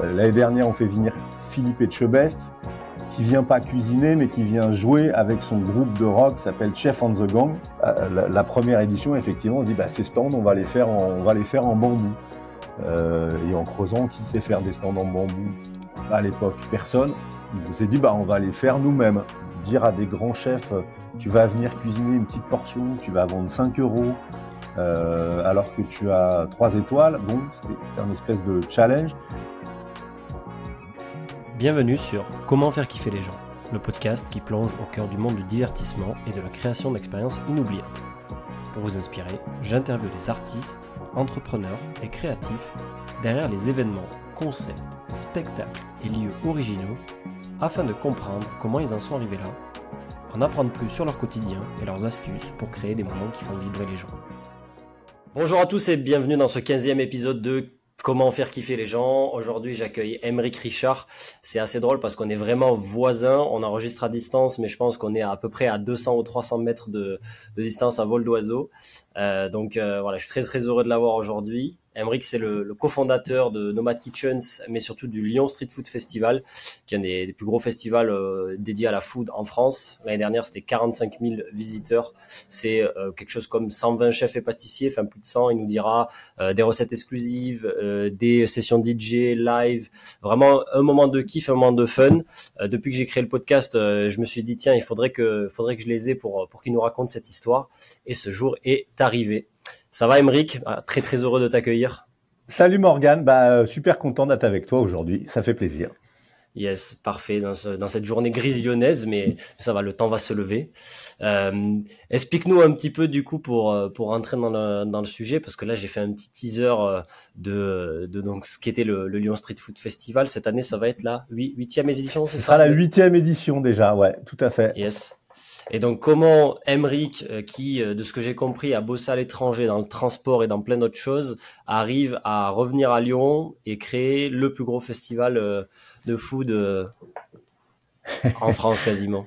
L'année dernière, on fait venir Philippe Etchebest, qui vient pas cuisiner, mais qui vient jouer avec son groupe de rock s'appelle Chef on the Gang. Euh, la, première édition, effectivement, on dit bah, ces stands, on va les faire en, les faire en bambou. Euh, et en creusant, qui sait faire des stands en bambou? À l'époque, personne. On s'est dit bah, on va les faire nous-mêmes. Dire à des grands chefs, tu vas venir cuisiner une petite portion, tu vas vendre 5 euros. Euh, alors que tu as 3 étoiles, bon, c'est un espèce de challenge. Bienvenue sur Comment faire kiffer les gens, le podcast qui plonge au cœur du monde du divertissement et de la création d'expériences inoubliables. Pour vous inspirer, j'interviewe des artistes, entrepreneurs et créatifs derrière les événements, concepts, spectacles et lieux originaux afin de comprendre comment ils en sont arrivés là, en apprendre plus sur leur quotidien et leurs astuces pour créer des moments qui font vibrer les gens. Bonjour à tous et bienvenue dans ce 15e épisode de Comment faire kiffer les gens Aujourd'hui, j'accueille Emeric Richard. C'est assez drôle parce qu'on est vraiment voisins. On enregistre à distance, mais je pense qu'on est à, peu près à 200 ou 300 mètres de, distance à vol d'oiseau. Euh, donc euh, voilà, je suis très très heureux de l'avoir aujourd'hui. Emric, c'est le, le cofondateur de Nomad Kitchens, mais surtout du Lyon Street Food Festival, qui est un des, plus gros festivals euh, dédiés à la food en France. L'année dernière, c'était 45 000 visiteurs. C'est euh, quelque chose comme 120 chefs et pâtissiers, enfin plus de 100. Il nous dira euh, des recettes exclusives, des sessions DJ, live. Vraiment un moment de kiff, un moment de fun. depuis que j'ai créé le podcast, je me suis dit, tiens, il faudrait que, faudrait que je les ai pour, pour qu'ils nous racontent cette histoire. Et ce jour est arrivé. Ça va, Emeric? Ah, Très très heureux de t'accueillir. Salut Morgane, bah, euh, super content d'être avec toi aujourd'hui. Ça fait plaisir. Yes, parfait. Dans, cette journée grise lyonnaise, mais ça va, le temps va se lever. Euh, explique-nous un petit peu du coup pour euh, pour rentrer dans le, dans le sujet, parce que là j'ai fait un petit teaser de, de donc ce qu'était le, le Lyon Street Food Festival. Cette année, ça va être la huitième édition, c'est ça? Ce sera la huitième édition déjà, ouais, tout à fait. Yes. Et donc, comment Emric, euh, qui, euh, de ce que j'ai compris, a bossé à l'étranger dans le transport et dans plein d'autres choses, arrive à revenir à Lyon et créer le plus gros festival euh, de food en France quasiment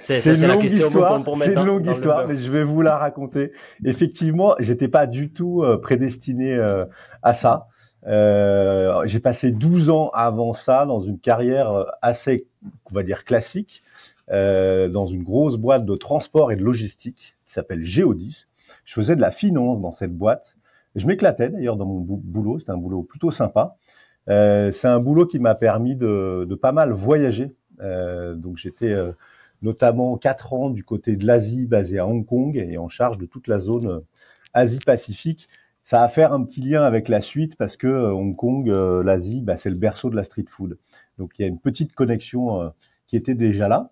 c'est la question histoire, C'est une longue histoire, mais je vais vous la raconter. Effectivement, j'étais pas du tout prédestiné à ça. j'ai passé 12 ans avant ça dans une carrière assez, on va dire, classique. Euh, dans une grosse boîte de transport et de logistique qui s'appelle Géodis. Je faisais de la finance dans cette boîte. Je m'éclatais d'ailleurs dans mon boulot. C'était un boulot plutôt sympa. Euh, c'est un boulot qui m'a permis de, de, pas mal voyager. Euh, donc j'étais euh, notamment quatre ans du côté de l'Asie, basé à Hong Kong et en charge de toute la zone euh, Asie-Pacifique. Ça a faire un petit lien avec la suite parce que Hong Kong, l'Asie, bah, c'est le berceau de la street food. Donc il y a une petite connexion qui était déjà là.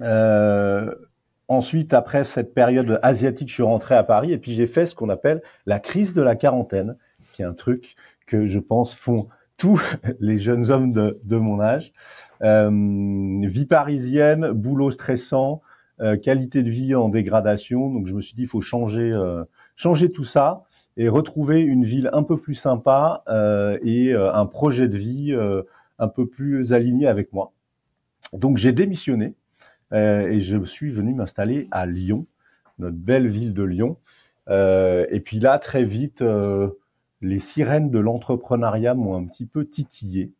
Euh, ensuite, après cette période asiatique, je suis rentré à Paris et puis j'ai fait ce qu'on appelle la crise de la quarantaine, qui est un truc que je pense font tous les jeunes hommes de, mon âge. Euh, vie parisienne, boulot stressant, euh, qualité de vie en dégradation. Donc je me suis dit, il faut changer, euh, changer tout ça et retrouver une ville un peu plus sympa et un projet de vie un peu plus aligné avec moi. Donc j'ai démissionné et je suis venu m'installer à Lyon, notre belle ville de Lyon. Euh, et puis là, très vite, euh, les sirènes de l'entrepreneuriat m'ont un petit peu titillé.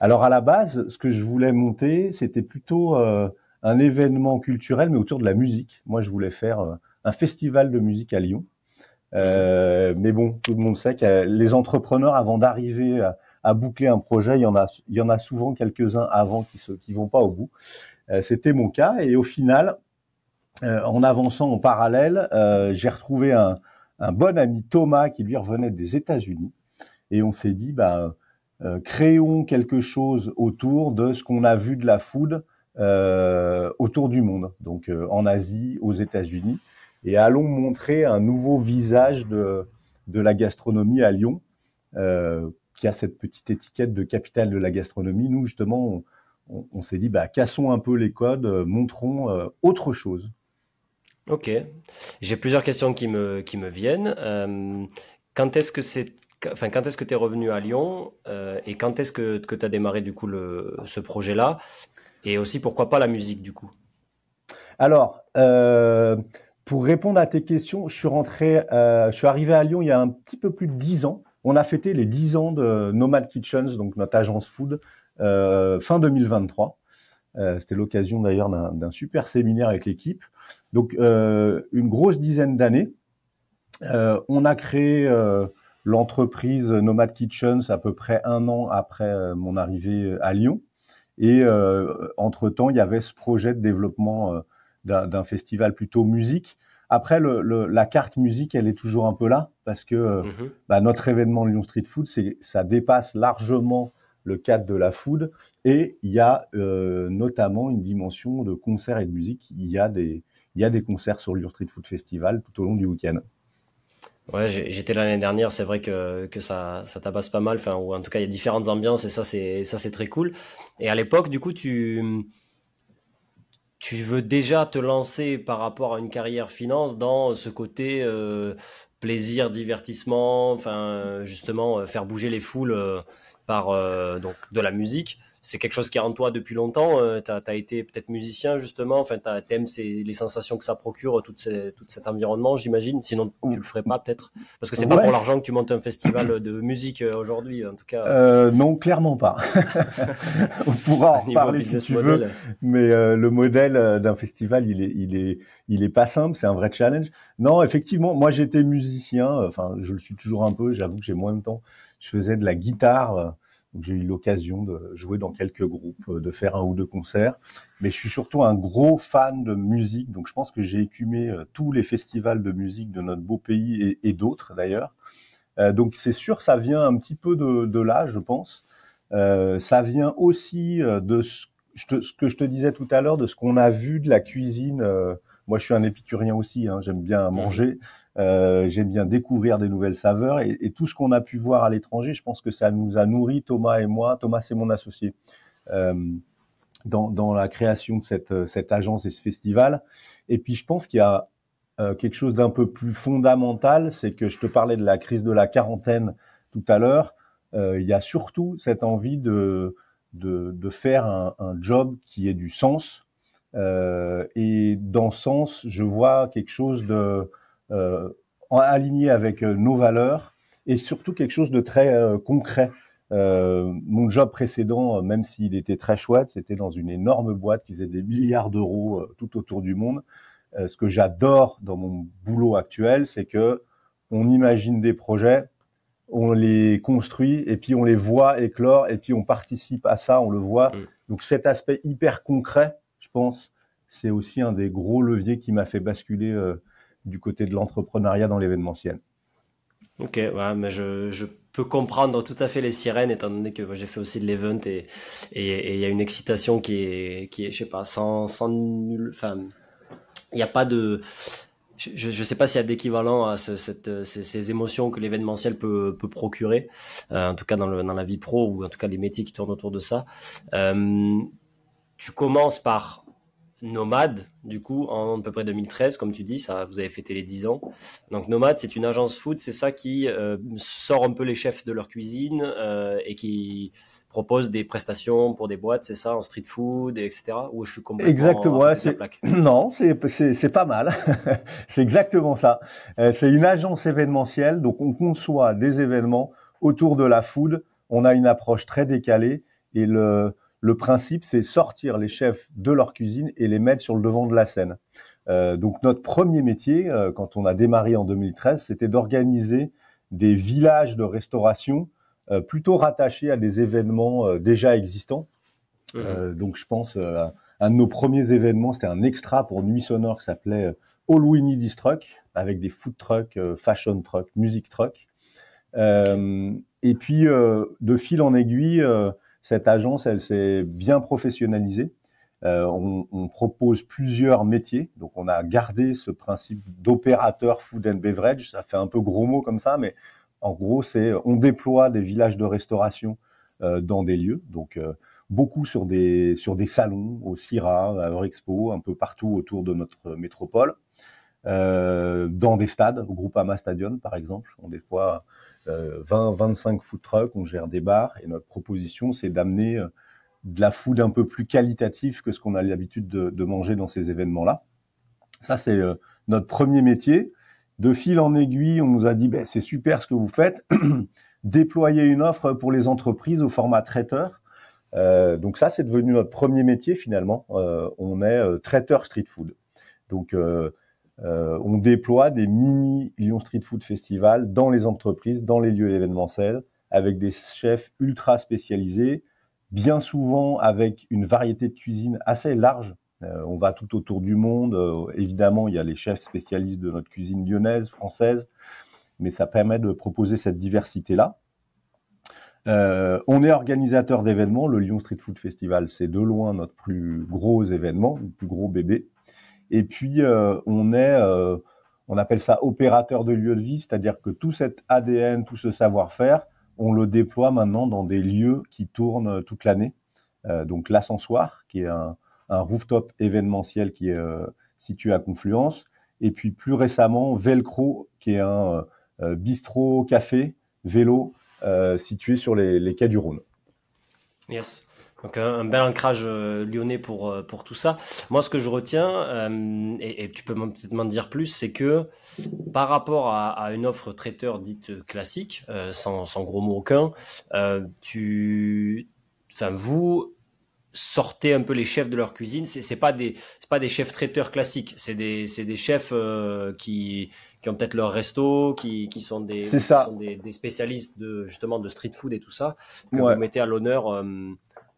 Alors à la base, ce que je voulais monter, c'était plutôt un événement culturel, mais autour de la musique. Moi, je voulais faire un festival de musique à Lyon. Euh, mais bon, tout le monde sait que les entrepreneurs, avant d'arriver à, boucler un projet, il y en a, il y en a souvent quelques-uns avant qui ne qui vont pas au bout. Euh, c'était mon cas. Et au final, euh, en avançant en parallèle, euh, j'ai retrouvé un, bon ami Thomas qui lui revenait des États-Unis. Et on s'est dit, bah, créons quelque chose autour de ce qu'on a vu de la food autour du monde, donc en Asie, aux États-Unis, et allons montrer un nouveau visage de, de la gastronomie à Lyon, qui a cette petite étiquette de capitale de la gastronomie. Nous, justement, on, s'est dit, bah, cassons un peu les codes, euh, montrons euh, autre chose. Ok. J'ai plusieurs questions qui me, qui me viennent. Euh, quand est-ce que c'est Enfin, quand est-ce que tu es revenu à Lyon et quand est-ce que, que tu as démarré du coup le, ce projet-là? Et aussi, pourquoi pas la musique du coup? Alors, pour répondre à tes questions, je suis rentré, je suis arrivé à Lyon il y a un petit peu plus de dix ans. on a fêté les 10 ans de Nomad Kitchens, donc notre agence food, fin 2023. C'était l'occasion d'ailleurs d'un super séminaire avec l'équipe. Donc une grosse dizaine d'années. on a créé l'entreprise Nomad Kitchens à peu près un an après mon arrivée à Lyon. Et entre-temps, il y avait ce projet de développement d'un festival plutôt musique. Après, le, la carte musique, elle est toujours un peu là parce que euh, mhm. bah, notre événement Lyon Street Food, ça dépasse largement le cadre de la food et il y a euh, notamment une dimension de concert et de musique. Il y a des il y a des concerts sur Lyon Street Food Festival tout au long du week-end. Ouais, j'étais l'année dernière, c'est vrai que, que ça, ça tabasse pas mal, enfin, ou en tout cas, il y a différentes ambiances et ça, c'est, ça, c'est très cool. Et à l'époque, du coup, tu, tu veux déjà te lancer par rapport à une carrière finance dans ce côté euh, plaisir, divertissement, enfin justement euh, faire bouger les foules par donc de la musique c'est quelque chose qui est en toi depuis longtemps. Euh, tu as, été peut-être musicien justement. Enfin, t'aimes les sensations que ça procure, tout, tout cet environnement, j'imagine. Sinon, tu le ferais pas peut-être. Parce que c'est pas pour l'argent que tu montes un festival de musique euh, aujourd'hui, en tout cas. Euh, non, clairement pas. On pourra en parler si tu veux. Mais euh, le modèle euh, d'un festival, il est, il est, il est pas simple. C'est un vrai challenge. Non, effectivement, moi j'étais musicien. Enfin, je le suis toujours un peu. J'avoue que j'ai moins de temps. Je faisais de la guitare j'ai eu l'occasion de jouer dans quelques groupes, euh, de faire un ou deux concerts. Mais je suis surtout un gros fan de musique, donc je pense que j'ai écumé euh, tous les festivals de musique de notre beau pays et, d'autres d'ailleurs. Euh, donc c'est sûr, ça vient un petit peu de, là, je pense. ça vient aussi de ce, que je te disais tout à l'heure, de ce qu'on a vu de la cuisine. moi, je suis un épicurien aussi, hein, j'aime bien mmh. manger. Euh, J'aime bien découvrir des nouvelles saveurs et, tout ce qu'on a pu voir à l'étranger, je pense que ça nous a nourri, Thomas et moi. Thomas, c'est mon associé. Euh, dans, la création de cette, cette, agence et ce festival. Et puis je pense qu'il y a euh, quelque chose d'un peu plus fondamental, c'est que je te parlais de la crise de la quarantaine tout à l'heure. Euh, il y a surtout cette envie de, faire un, job qui ait du sens. Euh, et dans ce sens, je vois quelque chose de euh, aligné avec euh, nos valeurs et surtout quelque chose de très euh, concret. mon job précédent, même s'il était très chouette, c'était dans une énorme boîte qui faisait des milliards d'euros tout autour du monde. ce que j'adore dans mon boulot actuel, c'est que on imagine des projets, on les construit et puis on les voit éclore et puis on participe à ça, on le voit. Donc cet aspect hyper concret, je pense, c'est aussi un des gros leviers qui m'a fait basculer du côté de l'entrepreneuriat dans l'événementiel. Ok, ouais, mais je, peux comprendre tout à fait les sirènes, étant donné que j'ai fait aussi de l'event et il y a une excitation qui est, qui est, je sais pas, sans, sans nul, enfin, il n'y a pas de, je ne sais pas s'il y a d'équivalent à ces, émotions que l'événementiel peut, procurer, euh, en tout cas dans la vie pro ou en tout cas les métiers qui tournent autour de ça. Euh, tu commences par Nomade, du coup, en à peu près 2013, comme tu dis, ça, vous avez fêté les 10 ans. Donc Nomade, c'est une agence food, c'est ça qui euh, sort un peu les chefs de leur cuisine euh, et qui propose des prestations pour des boîtes, c'est ça, en street food, etc. Ou je suis complètement exactement, ouais, c'est non, c'est pas mal. c'est exactement ça. Euh, c'est une agence événementielle, donc on conçoit des événements autour de la food. On a une approche très décalée et le le principe, c'est sortir les chefs de leur cuisine et les mettre sur le devant de la scène. Euh, donc notre premier métier, euh, quand on a démarré en 2013, c'était d'organiser des villages de restauration euh, plutôt rattachés à des événements déjà existants. Mmh. donc je pense un de nos premiers événements, c'était un extra pour Nuit Sonore qui s'appelait All We Need is Truck, avec des food trucks, fashion trucks, music trucks. et puis de fil en aiguille, cette agence, elle s'est bien professionnalisée. Euh, on, propose plusieurs métiers, donc on a gardé ce principe d'opérateur food and beverage. Ça fait un peu gros mot comme ça, mais en gros, c'est on déploie des villages de restauration euh, dans des lieux, donc euh, beaucoup sur des sur des salons, au CIRA, à Eurexpo, un peu partout autour de notre métropole, dans des stades, au Groupama Stadium par exemple. On déploie 20, 25 food trucks, on gère des bars et notre proposition, c'est d'amener euh, de la food un peu plus qualitative que ce qu'on a l'habitude de, manger dans ces événements-là. Ça, c'est euh, notre premier métier. De fil en aiguille, on nous a dit, ben, c'est super ce que vous faites. déployer une offre pour les entreprises au format traiteur. Euh, donc ça, c'est devenu notre premier métier finalement. Euh, on est euh, traiteur street food. Donc on déploie des mini Lyon Street Food Festival dans les entreprises, dans les lieux événementiels, avec des chefs ultra spécialisés, bien souvent avec une variété de cuisine assez large. on va tout autour du monde. évidemment, il y a les chefs spécialistes de notre cuisine lyonnaise, française, mais ça permet de proposer cette diversité-là. Euh, on est organisateur d'événements. Le Lyon Street Food Festival, c'est de loin notre plus gros événement, le plus gros bébé. Et puis, euh, on est, euh, on appelle ça opérateur de lieu de vie, c'est-à-dire que tout cet ADN, tout ce savoir-faire, on le déploie maintenant dans des lieux qui tournent toute l'année. donc, l'Ascensoir, qui est un, rooftop événementiel qui est situé à Confluence. Et puis, plus récemment, Velcro, qui est un bistrot, café, vélo, euh, situé sur les, quais du Rhône. Yes. Donc un, bel ancrage euh, lyonnais pour, euh, pour tout ça. Moi, ce que je retiens, et, tu peux peut-être m'en dire plus, c'est que par rapport à, une offre traiteur dite classique, sans, sans, gros mots aucun, tu, enfin vous, sortez un peu les chefs de leur cuisine. C'est, c'est pas des, c'est pas des chefs traiteurs classiques. C'est des, c'est des chefs euh, qui, qui ont peut-être leur resto, qui, qui sont des, qui sont des, des, spécialistes de justement de street food et tout ça que vous mettez à l'honneur euh,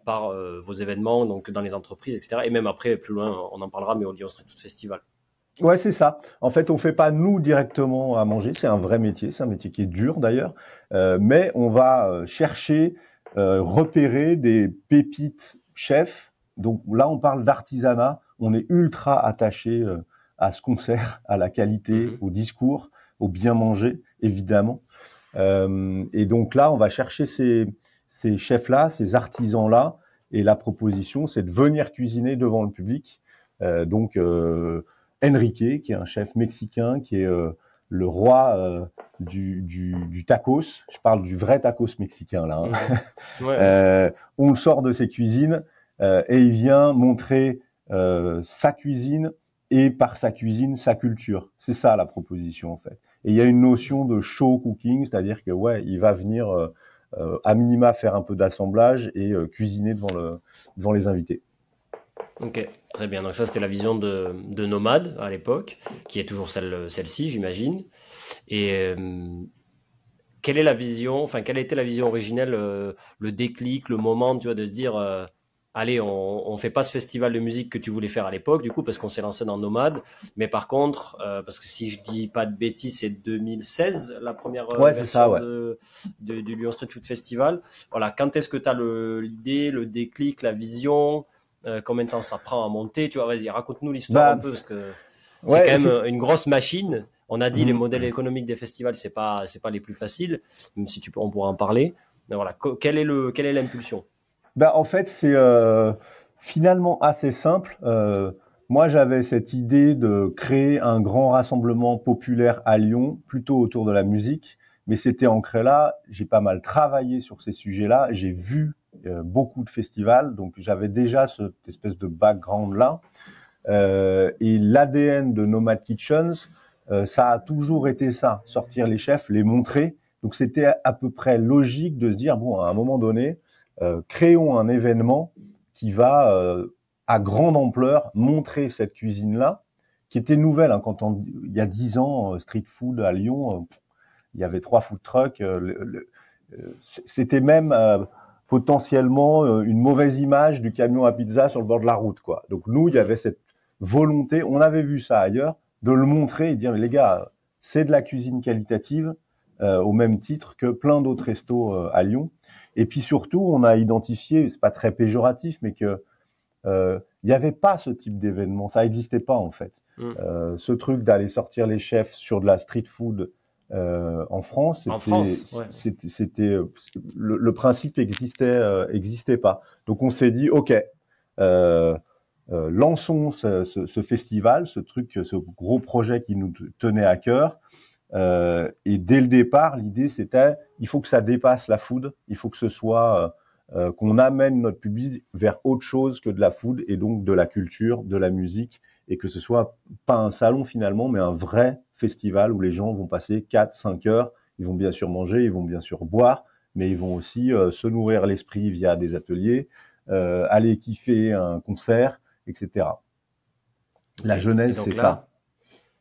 par euh, vos événements, donc dans les entreprises, etc. Et même après, plus loin, on en parlera, mais au Lyon Street Food Festival. Ouais, c'est ça. En fait, on fait pas nous directement à manger. C'est un vrai métier. C'est un métier qui est dur d'ailleurs, mais on va chercher, repérer des pépites chef. Donc là, on parle d'artisanat. On est ultra attaché euh, à ce qu'on sert, à la qualité, mhm. au discours, au bien manger, évidemment. Euh, et donc là, on va chercher ces, ces chefs-là, ces artisans-là. Et la proposition, c'est de venir cuisiner devant le public. Euh, donc, Enrique, qui est un chef mexicain, qui est le roi du, du, tacos. Je parle du vrai tacos mexicain là. Hein. on le sort de ses cuisines euh, et il vient montrer euh, sa cuisine et par sa cuisine sa culture. C'est ça la proposition en fait. Et il y a une notion de show cooking, c'est-à-dire que ouais, il va venir euh, à minima faire un peu d'assemblage et cuisiner devant le devant les invités. Ok, très bien. Donc ça, c'était la vision de, de Nomade à l'époque, qui est toujours celle, celle-ci, j'imagine. Et quelle est la vision, enfin, quelle été la vision originelle, le déclic, le moment, tu vois, de se dire, allez, on, on fait pas ce festival de musique que tu voulais faire à l'époque, du coup, parce qu'on s'est lancé dans Nomade. Mais par contre, euh, parce que si je dis pas de bêtises, c'est 2016 la première euh, version de, du Lyon Street Food Festival. Voilà, quand est-ce que tu as l'idée, le, déclic, la vision euh, Combien de temps ça prend à monter? Tu vois, vas-y, raconte-nous l'histoire bah, un peu, parce que c'est quand même une grosse machine. On a dit les mhm. modèles économiques des festivals, c'est pas c'est pas les plus faciles, même si tu peux, on pourra en parler. Mais voilà, quelle est le quelle est l'impulsion? Bah, en fait, c'est euh, finalement assez simple. Euh, moi, j'avais cette idée de créer un grand rassemblement populaire à Lyon, plutôt autour de la musique, mais c'était ancré là. J'ai pas mal travaillé sur ces sujets-là. J'ai vu euh, beaucoup de festivals, donc j'avais déjà cette espèce de background-là. Euh, et l'ADN de Nomad Kitchens, ça a toujours été ça, sortir les chefs, les montrer. Donc c'était à peu près logique de se dire, bon, à un moment donné, créons un événement qui va euh, à grande ampleur montrer cette cuisine-là, qui était nouvelle. Hein, quand on, il y a dix ans, euh, street food à Lyon, il y avait trois food trucks. C'était même potentiellement une mauvaise image du camion à pizza sur le bord de la route. Quoi. Donc nous, il y avait cette volonté, on avait vu ça ailleurs, de le montrer et de dire, les gars, c'est de la cuisine qualitative, au même titre que plein d'autres restos à Lyon. Et puis surtout, on a identifié, c'est pas très péjoratif, mais que euh, il n'y avait pas ce type d'événement, ça n'existait pas en fait. Mm. Euh, ce truc d'aller sortir les chefs sur de la street food euh, en France, c'était, euh, le, le, principe existait, euh, existait pas. Donc on s'est dit, ok, lançons ce, ce, ce, festival, ce truc, ce gros projet qui nous tenait à cœur. Euh, et dès le départ, l'idée c'était, il faut que ça dépasse la food, il faut que ce soit euh, euh, qu'on amène notre public vers autre chose que de la food et donc de la culture, de la musique, et que ce soit pas un salon finalement, mais un vrai festival où les gens vont passer 4-5 heures. Ils vont bien sûr manger, ils vont bien sûr boire, mais ils vont aussi se nourrir l'esprit via des ateliers, aller kiffer un concert, etc. La jeunesse, c'est ça.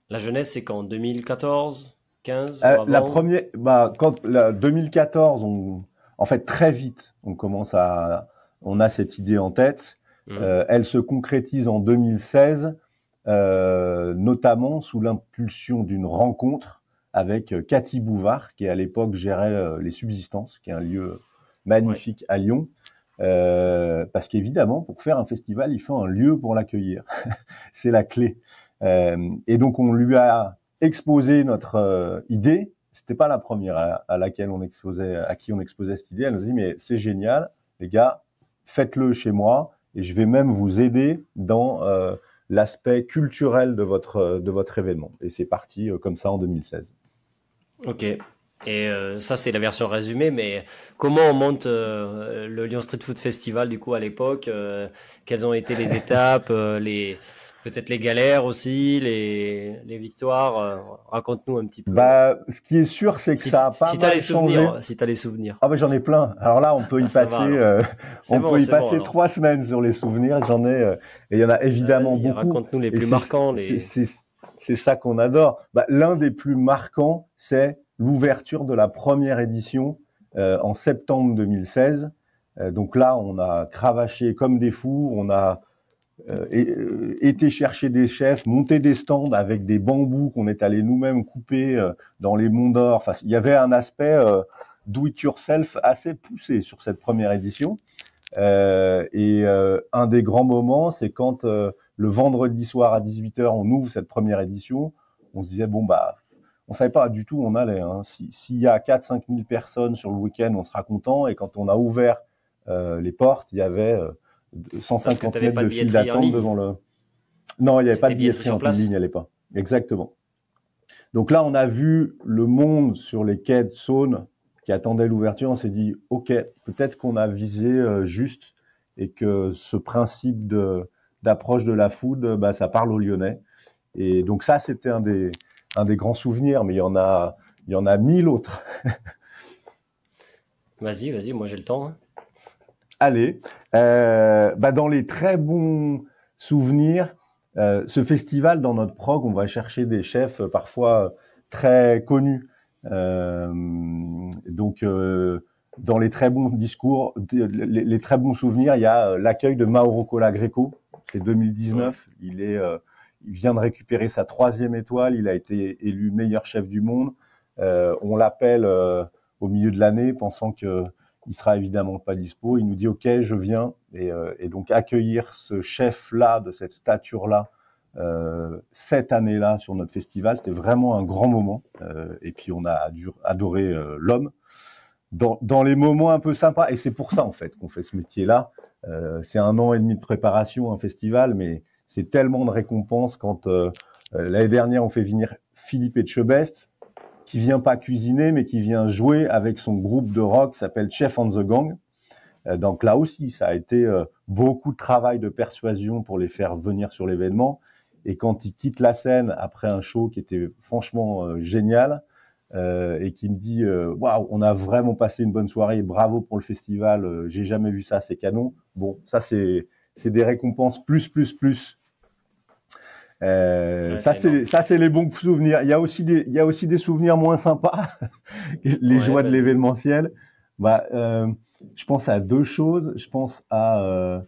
La jeunesse, c'est qu'en 2014, 15 euh, La première, bah, quand la 2014, on, en fait très vite, on commence à, on a cette idée en tête. Mmh. Euh, elle se concrétise en 2016, euh, notamment sous l'impulsion d'une rencontre avec Cathy Bouvard, qui à l'époque gérait les Subsistances, qui est un lieu magnifique à Lyon. Parce qu'évidemment, pour faire un festival, il faut un lieu pour l'accueillir. c'est la clé. Et donc, on lui a exposé notre euh, idée. C'était pas la première à, laquelle on exposait, à qui on exposait cette idée. Elle nous a dit mais c'est génial, les gars, faites-le chez moi et je vais même vous aider dans euh, l'aspect culturel de votre de votre événement. Et c'est parti comme ça en 2016. Ok. Et euh, ça, c'est la version résumée, mais comment on monte euh, le Lyon Street Food Festival du coup à l'époque euh, Quelles ont été les étapes, les peut-être les galères aussi, les, les victoires Raconte-nous un petit peu. Bah, ce qui est sûr, c'est que ça a pas si mal les souvenirs, Si tu as les souvenirs. Ah bah j'en ai plein. Alors là, on peut y ah, passer, on peut y passer trois semaines sur les souvenirs. J'en ai, et il y en a évidemment beaucoup. Raconte-nous les plus marquants. Les... C'est ça qu'on adore. Bah, L'un des plus marquants, c'est l'ouverture de la première édition euh, en septembre 2016. Euh, donc là, on a cravaché comme des fous, on a euh, été chercher des chefs, monté des stands avec des bambous qu'on est allé nous-mêmes couper dans les monts d'or. Enfin, il y avait un aspect do it yourself assez poussé sur cette première édition. et un des grands moments, c'est quand le vendredi soir à 18h, on ouvre cette première édition. On se disait bon bah on savait pas du tout où on allait. Hein. S'il y a 4-5 000 personnes sur le week-end, on sera content. Et quand on a ouvert euh, les portes, il y avait euh, 150 mètres de file d'attente devant le. Non, il n'y avait pas de billetterie en, ligne à l'époque. Exactement. Donc là, on a vu le monde sur les quais de Saône qui attendait l'ouverture. On s'est dit, ok, peut-être qu'on a visé euh, juste et que ce principe de d'approche de la food, bah, ça parle aux Lyonnais. Et donc ça, c'était un des un des grands souvenirs, mais il y en a, il y en a mille autres. vas-y, vas-y, moi j'ai le temps. Hein. Allez, euh, bah dans les très bons souvenirs, euh, ce festival, dans notre prog, on va chercher des chefs euh, parfois très connus. donc, dans les très bons discours, les, très bons souvenirs, il y a l'accueil de Mauro Greco. C'est 2019. Il est il vient de récupérer sa troisième étoile. Il a été élu meilleur chef du monde. On l'appelle au milieu de l'année, pensant que il sera évidemment pas dispo. Il nous dit OK, je viens et, euh, donc accueillir ce chef-là de cette stature-là cette année-là sur notre festival, c'était vraiment un grand moment. et puis on a adoré l'homme. Dans, dans, les moments un peu sympas, et c'est pour ça en fait qu'on fait ce métier-là. c'est un an et demi de préparation, un festival, mais c'est tellement de récompenses quand euh, euh, l'année dernière on fait venir Philippe Etchebest qui vient pas cuisiner mais qui vient jouer avec son groupe de rock s'appelle Chef on the Gang. Euh, donc là aussi, ça a été beaucoup de travail de persuasion pour les faire venir sur l'événement. Et quand il quitte la scène après un show qui était franchement génial et qui me dit waouh, on a vraiment passé une bonne soirée, bravo pour le festival, j'ai jamais vu ça, c'est canon. Bon, ça c'est c'est des récompenses plus plus plus euh, ça c'est ça c'est les bons souvenirs. Il y a aussi des il y a aussi des souvenirs moins sympas, les joies de l'événementiel. Bah, euh, je pense à deux choses. Je pense à euh,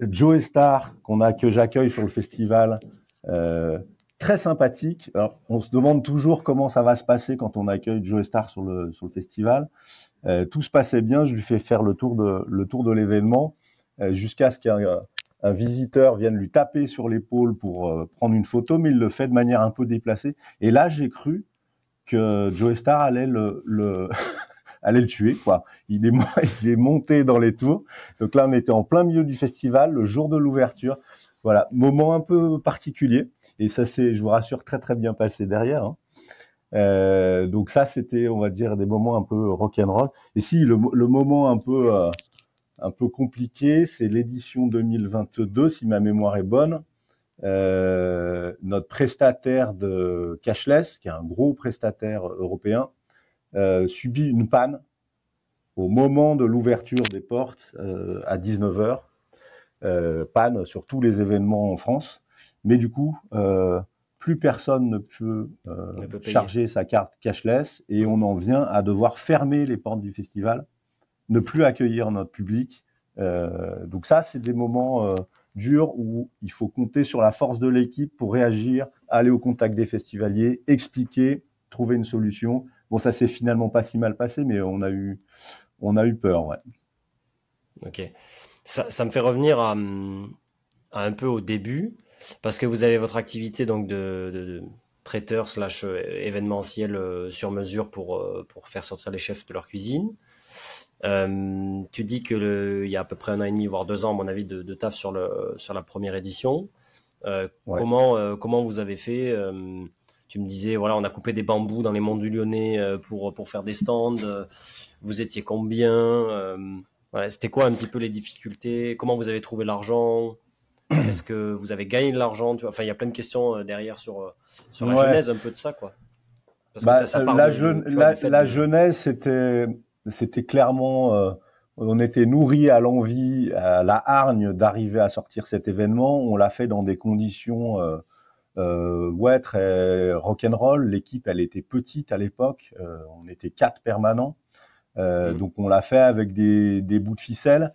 Joe Star qu'on a que j'accueille sur le festival, euh, très sympathique. Alors, on se demande toujours comment ça va se passer quand on accueille Joe Star sur le sur le festival. Tout se passait bien. Je lui fais faire le tour de le tour de l'événement jusqu'à ce qu'il y ait un visiteur vienne lui taper sur l'épaule pour euh, prendre une photo, mais il le fait de manière un peu déplacée. Et là, j'ai cru que Joe Star allait le, le le tuer, quoi. Il est, est monté dans les tours. Donc là, on était en plein milieu du festival, le jour de l'ouverture. Voilà, moment un peu particulier. Et ça s'est, je vous rassure, très très bien passé derrière. Hein. Euh, donc ça, c'était, on va dire, des moments un peu rock'n'roll. Et si le, le moment un peu euh, un peu compliqué, c'est l'édition 2022, si ma mémoire est bonne. Euh, notre prestataire de cashless, qui est un gros prestataire européen, subit une panne au moment de l'ouverture des portes à 19h. panne sur tous les événements en France. Mais du coup, plus personne ne peut, charger sa carte cashless et on en vient à devoir fermer les portes du festival, ne plus accueillir notre public. donc ça, c'est des moments dur où il faut compter sur la force de l'équipe pour réagir, aller au contact des festivaliers, expliquer, trouver une solution. Bon, ça s'est finalement pas si mal passé, mais on a eu, on a eu peur. Ok. Ça, me fait revenir à, un peu au début, parce que vous avez votre activité donc de, traiteur slash euh, événementiel euh, sur mesure pour, euh, pour faire sortir les chefs de leur cuisine. Euh, tu dis qu'il y a à peu près un an et demi, voire deux ans, à mon avis, de, de taf sur, le, sur la première édition. Euh, comment, euh, comment vous avez fait Tu me disais, voilà, on a coupé des bambous dans les monts du Lyonnais pour, pour faire des stands. vous étiez combien voilà, C'était quoi un petit peu les difficultés? Comment vous avez trouvé l'argent? Est-ce que vous avez gagné de l'argent? Enfin, il y a plein de questions derrière sur, sur la genèse un peu de ça, quoi. Parce que bah, ça la, la, la genèse, c'était c'était clairement, euh, on était nourri à l'envie, à la hargne d'arriver à sortir cet événement. On l'a fait dans des conditions euh, euh, ouais, très rock'n'roll. L'équipe, elle était petite à l'époque. On était quatre permanents. Mmh. Donc on l'a fait avec des, des, bouts de ficelle.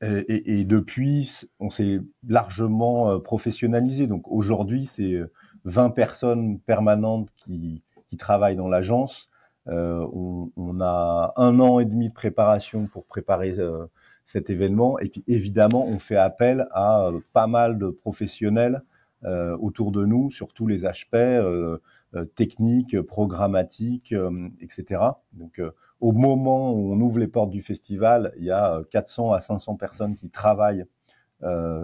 Et, et, depuis, on s'est largement professionnalisé. Donc aujourd'hui, c'est 20 personnes permanentes qui, qui travaillent dans l'agence. Euh, on, a un an et demi de préparation pour préparer euh, cet événement. Et puis évidemment, on fait appel à euh, pas mal de professionnels autour de nous sur tous les aspects techniques, programmatiques, etc. Donc au moment où on ouvre les portes du festival, il y a 400 à 500 personnes qui travaillent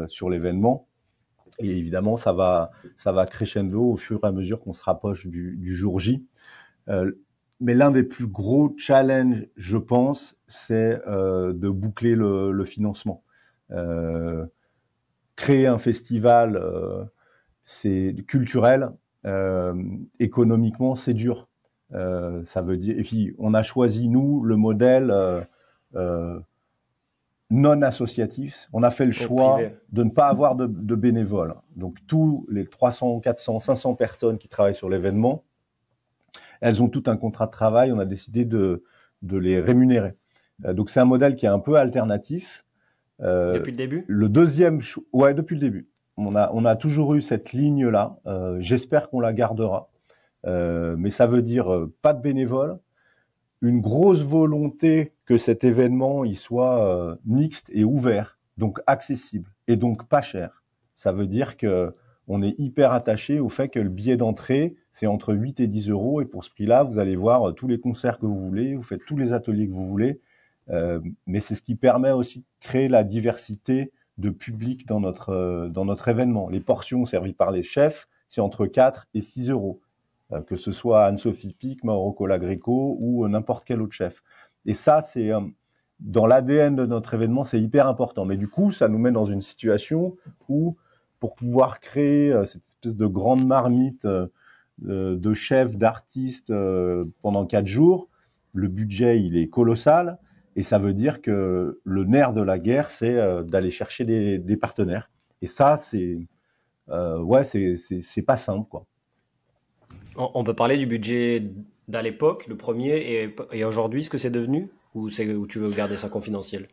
sur l'événement. Et évidemment, ça va, ça va crescendo au fur et à mesure qu'on se rapproche du, du jour J mais l'un des plus gros challenges, je pense, c'est euh, de boucler le, le financement. Euh, créer un festival, euh, c'est culturel, économiquement, c'est dur. Ça veut dire. Et puis, on a choisi nous le modèle non associatif. On a fait le choix de ne pas avoir de, de bénévoles. Donc, tous les 300, 400, 500 personnes qui travaillent sur l'événement elles ont tout un contrat de travail. On a décidé de, de les rémunérer. Euh, donc c'est un modèle qui est un peu alternatif. Euh, depuis le début? Le deuxième, ouais, depuis le début. On a, on a toujours eu cette ligne-là. Euh, J'espère qu'on la gardera. Euh, mais ça veut dire euh, pas de bénévoles, une grosse volonté que cet événement il soit euh, mixte et ouvert, donc accessible et donc pas cher. Ça veut dire que on est hyper attaché au fait que le billet d'entrée, c'est entre 8 et 10 euros. Et pour ce prix-là, vous allez voir euh, tous les concerts que vous voulez, vous faites tous les ateliers que vous voulez. Euh, mais c'est ce qui permet aussi de créer la diversité de public dans notre, euh, dans notre événement. Les portions servies par les chefs, c'est entre 4 et 6 euros. Que ce soit Anne-Sophie Pic, Mauro Colagreco ou n'importe quel autre chef. Et ça, c'est dans l'ADN de notre événement, c'est hyper important. Mais du coup, ça nous met dans une situation où pour pouvoir créer euh, cette espèce de grande marmite euh, de chefs, d'artistes euh, pendant quatre jours, le budget il est colossal. Et ça veut dire que le nerf de la guerre c'est d'aller chercher des, partenaires. Et ça c'est ouais c'est pas simple quoi. On peut parler du budget d'à l'époque, le premier, et, et aujourd'hui, ce que c'est devenu? Ou, où tu veux garder ça confidentiel?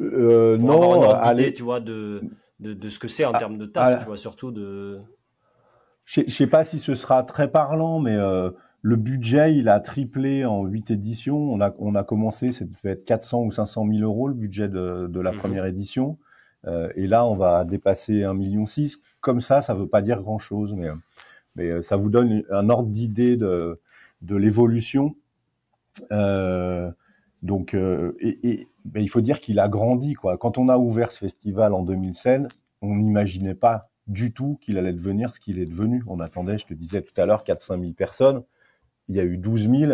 Euh, Non, allez, tu vois, de, de, ce que c'est en ah, termes de taf, ah. tu vois, surtout de. Je sais pas si ce sera très parlant, mais euh, le budget, il a triplé en huit éditions. On a, on a commencé, ça devait être 400 ou 500 000 euros le budget de, de la mhm. première édition. Euh, et là, on va dépasser 1,6 million. Comme ça, ça veut pas dire grand-chose, mais, mais euh, ça vous donne un ordre d'idée de, de l'évolution. Euh, donc, euh, ben, il faut dire qu'il a grandi. Quand on a ouvert ce festival en 2016, on n'imaginait pas du tout qu'il allait devenir ce qu'il est devenu. On attendait, je te disais tout à l'heure, 4-5 000 personnes. Il y a eu 12 000.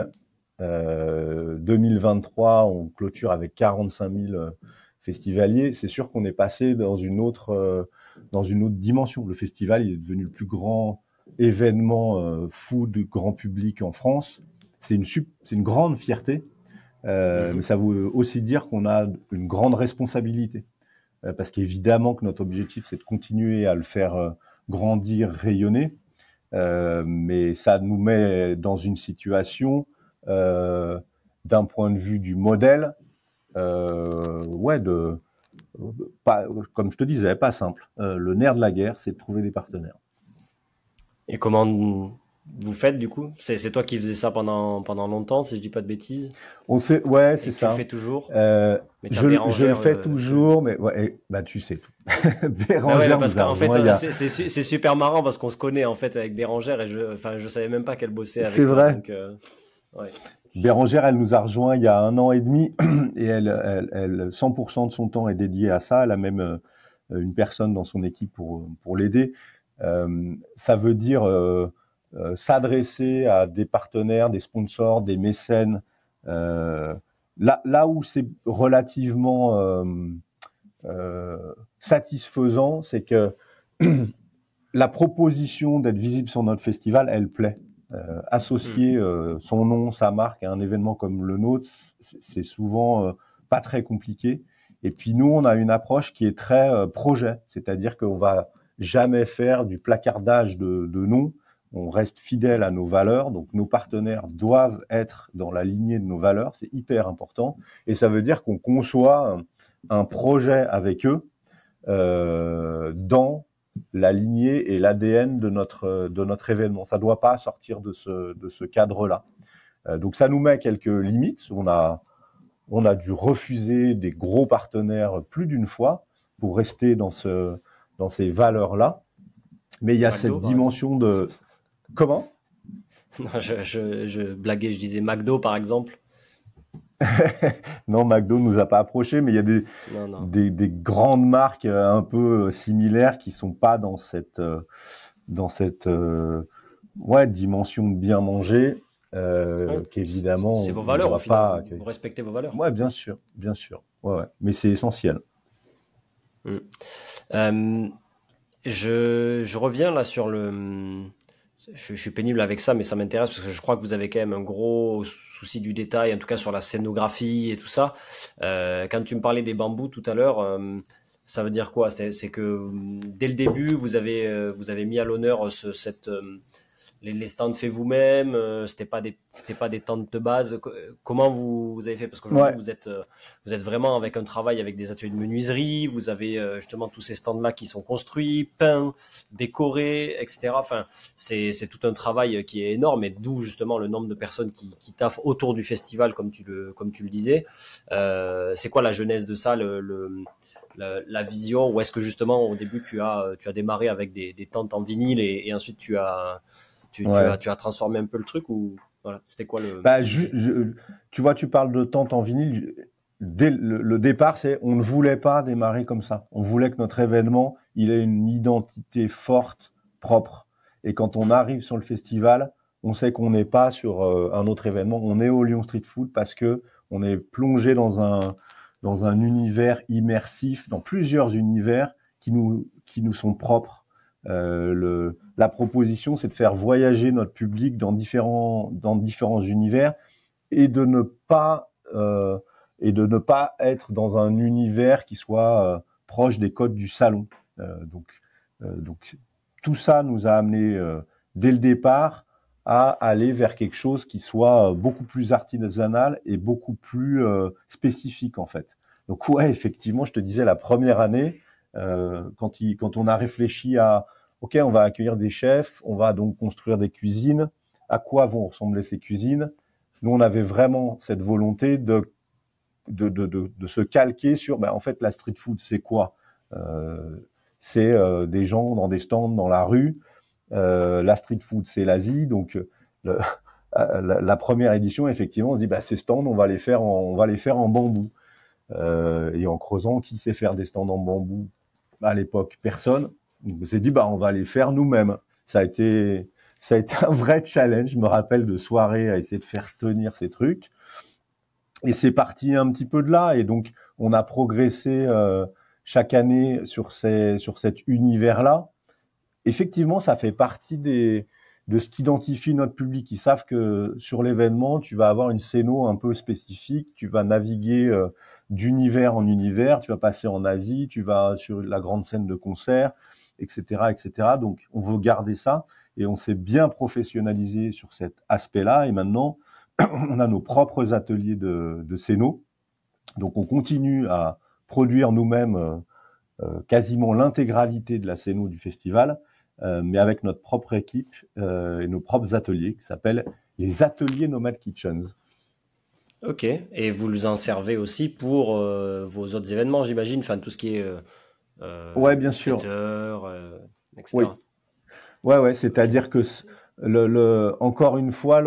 Euh, 2023, on clôture avec 45 000 euh, festivaliers. C'est sûr qu'on est passé dans une autre euh, dans une autre dimension. Le festival il est devenu le plus grand événement food grand public en France. C'est une, c'est une grande fierté, mhm. mais ça veut aussi dire qu'on a une grande responsabilité. parce qu'évidemment que notre objectif, c'est de continuer à le faire grandir, rayonner. mais ça nous met dans une situation d'un point de vue du modèle, euh, ouais, de, pas, comme je te disais, pas simple. Euh, le nerf de la guerre, c'est de trouver des partenaires. Et comment vous faites du coup? C'est toi qui faisais ça pendant, pendant longtemps, si je dis pas de bêtises? On sait, ouais, c'est ça. Tu le fais toujours? Euh, je, le fais euh, toujours, mais ouais, bah tu sais tout. Bérangère, ah parce qu'en fait, c'est super marrant parce qu'on se connaît en fait avec Bérangère et je, enfin, je savais même pas qu'elle bossait avec. C'est vrai. Donc, ouais. Bérangère, elle nous a rejoint il y a un an et demi et elle, elle, 100% de son temps est dédié à ça. Elle a même euh, une personne dans son équipe pour, pour l'aider. Euh, ça veut dire euh, s'adresser à des partenaires, des sponsors, des mécènes. là, là où c'est relativement satisfaisant, c'est que la proposition d'être visible sur notre festival, elle plaît. Euh, associer euh, son nom, sa marque à un événement comme le nôtre, c'est souvent euh, pas très compliqué. Et puis nous, on a une approche qui est très projet, c'est-à-dire qu'on va jamais faire du placardage de, de noms. On reste fidèle à nos valeurs, donc nos partenaires doivent être dans la lignée de nos valeurs, c'est hyper important. Et ça veut dire qu'on conçoit un, projet avec eux euh, dans la lignée et l'ADN de notre, de notre événement. Ça ne doit pas sortir de ce, de ce cadre-là. Euh, donc ça nous met quelques limites. On a, on a dû refuser des gros partenaires plus d'une fois pour rester dans, ce, dans ces valeurs-là. Mais il y a cette dimension de... Comment? Je, je, je blaguais, je disais McDo par exemple. non, McDo nous a pas approché, mais il y a des, des, des, grandes marques euh, un peu euh, similaires qui sont pas dans cette, euh, dans cette ouais, dimension de bien manger, euh, qu'évidemment. C'est vos valeurs, au final. Pas, Vous respectez vos valeurs. Ouais, bien sûr, bien sûr. Ouais, ouais. Mais c'est essentiel. Hum. je, je reviens là sur le je, suis pénible avec ça, mais ça m'intéresse parce que je crois que vous avez quand même un gros souci du détail, en tout cas sur la scénographie et tout ça. Euh, quand tu me parlais des bambous tout à l'heure, euh, ça veut dire quoi? C'est que dès le début, vous avez, euh, vous avez mis à l'honneur ce, cette les, stands faits vous-même, euh, c'était pas des c'était pas des tentes de base. Comment vous, vous avez fait? Parce qu'aujourd'hui vous êtes euh, vous êtes vraiment avec un travail avec des ateliers de menuiserie, vous avez euh, justement tous ces stands là qui sont construits, peints, décorés, etc. Enfin c'est c'est tout un travail qui est énorme et d'où justement le nombre de personnes qui qui taffent autour du festival comme tu le comme tu le disais. c'est quoi la genèse de ça le, le la, vision? Ou est-ce que justement au début tu as tu as démarré avec des, des tentes en vinyle et, et ensuite tu as tu, as, transformé un peu le truc ou voilà, c'était quoi le. Bah, tu vois, tu parles de tente en vinyle. Dès le, départ, c'est on ne voulait pas démarrer comme ça. On voulait que notre événement, il ait une identité forte, propre. Et quand on arrive sur le festival, on sait qu'on n'est pas sur euh, un autre événement. On est au Lyon Street Food parce que on est plongé dans un dans un univers immersif, dans plusieurs univers qui nous qui nous sont propres. Euh, la proposition, c'est de faire voyager notre public dans différents, univers et de ne pas euh, et de ne pas être dans un univers qui soit euh, proche des codes du salon. Donc, donc tout ça nous a amené dès le départ à aller vers quelque chose qui soit beaucoup plus artisanal et beaucoup plus spécifique en fait. Donc ouais, effectivement, je te disais la première année, quand, il, quand on a réfléchi à OK, on va accueillir des chefs, on va donc construire des cuisines. À quoi vont ressembler ces cuisines? Nous, on avait vraiment cette volonté de se calquer sur, ben, en fait, la street food, c'est quoi? Euh, C'est euh, des gens dans des stands dans la rue. Euh, la street food, c'est l'Asie. Donc, la, première édition, effectivement, on se dit, bah, ces stands, on va les faire en bambou. et en creusant, qui sait faire des stands en bambou? À l'époque, personne on s'est dit, bah, on va les faire nous-mêmes. Ça a été, un vrai challenge. Je me rappelle de soirées à essayer de faire tenir ces trucs. Et c'est parti un petit peu de là. Et donc, on a progressé euh, chaque année sur, cet univers-là. effectivement, ça fait partie de ce qu'identifie notre public. Ils savent que sur l'événement, tu vas avoir une scéno un peu spécifique, tu vas naviguer euh, d'univers en univers, tu vas passer en Asie, tu vas sur la grande scène de concert, etc., etc. Donc, on veut garder ça et on s'est bien professionnalisé sur cet aspect-là. Et maintenant, on a nos propres ateliers de, de scéno. Donc, on continue à produire nous-mêmes euh, euh, quasiment l'intégralité de la scéno du festival, euh, mais avec notre propre équipe et nos propres ateliers qui s'appellent les ateliers Nomad Kitchens. Ok, et vous les en servez aussi pour vos autres événements, j'imagine, enfin tout ce qui est euh, ouais, bien sûr. etc. Oui. Ouais, ouais, c'est-à-dire que le, le, encore une fois,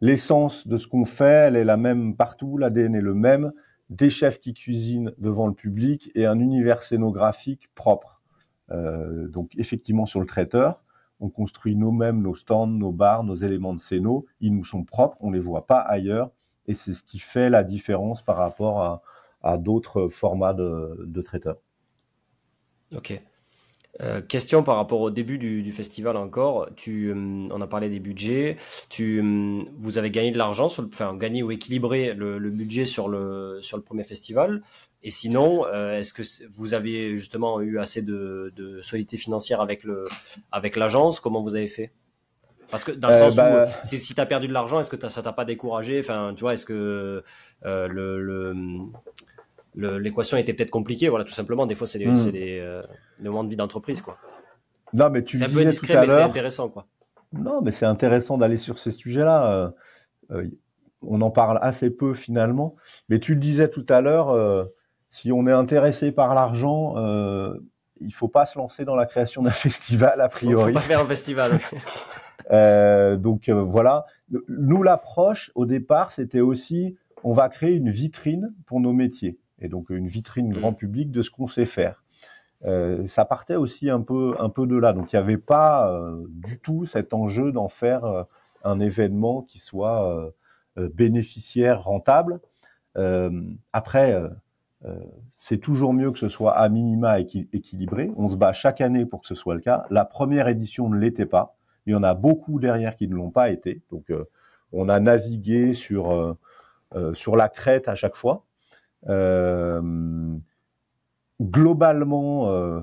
l'essence de ce qu'on fait, elle est la même partout, l'ADN est le même des chefs qui cuisinent devant le public et un univers scénographique propre. Euh, donc effectivement sur le traiteur, on construit nous-mêmes nos stands, nos bars, nos éléments de scéno. Ils nous sont propres, on les voit pas ailleurs, et c'est ce qui fait la différence par rapport à, d'autres formats de, traiteurs. Ok. Euh, question par rapport au début du, festival encore. Tu, euh, on a parlé des budgets. Tu, euh, vous avez gagné de l'argent, enfin gagné ou équilibré le, budget sur le sur le premier festival. Et sinon, est-ce que vous avez justement eu assez de, de solidité financière avec le avec l'agence? Comment vous avez fait? Parce que dans le sens où bah, si, si tu as perdu de l'argent, est-ce que ça t'a pas découragé? Enfin, tu vois, est-ce que le, le l'équation était peut-être compliquée? Voilà, tout simplement. Des fois, c'est des, hmm. des, euh, moments de vie d'entreprise, quoi. Non, mais tu c'est un peu discret, mais c'est intéressant, quoi. Non, mais c'est intéressant d'aller sur ces sujets-là. Euh, euh, on en parle assez peu finalement. Mais tu le disais tout à l'heure, si on est intéressé par l'argent, il faut pas se lancer dans la création d'un festival a priori. Faut pas faire un festival. donc voilà. Nous, l'approche au départ, c'était aussi, on va créer une vitrine pour nos métiers et donc une vitrine mmh. grand public de ce qu'on sait faire. Euh, ça partait aussi un peu, un peu de là. Donc il n'y avait pas euh, du tout cet enjeu d'en faire euh, un événement qui soit bénéficiaire, rentable. après, c'est toujours mieux que ce soit à minima équilibré. On se bat chaque année pour que ce soit le cas. La première édition ne l'était pas. Il y en a beaucoup derrière qui ne l'ont pas été. Donc on a navigué sur, sur la crête à chaque fois. Euh, globalement, euh,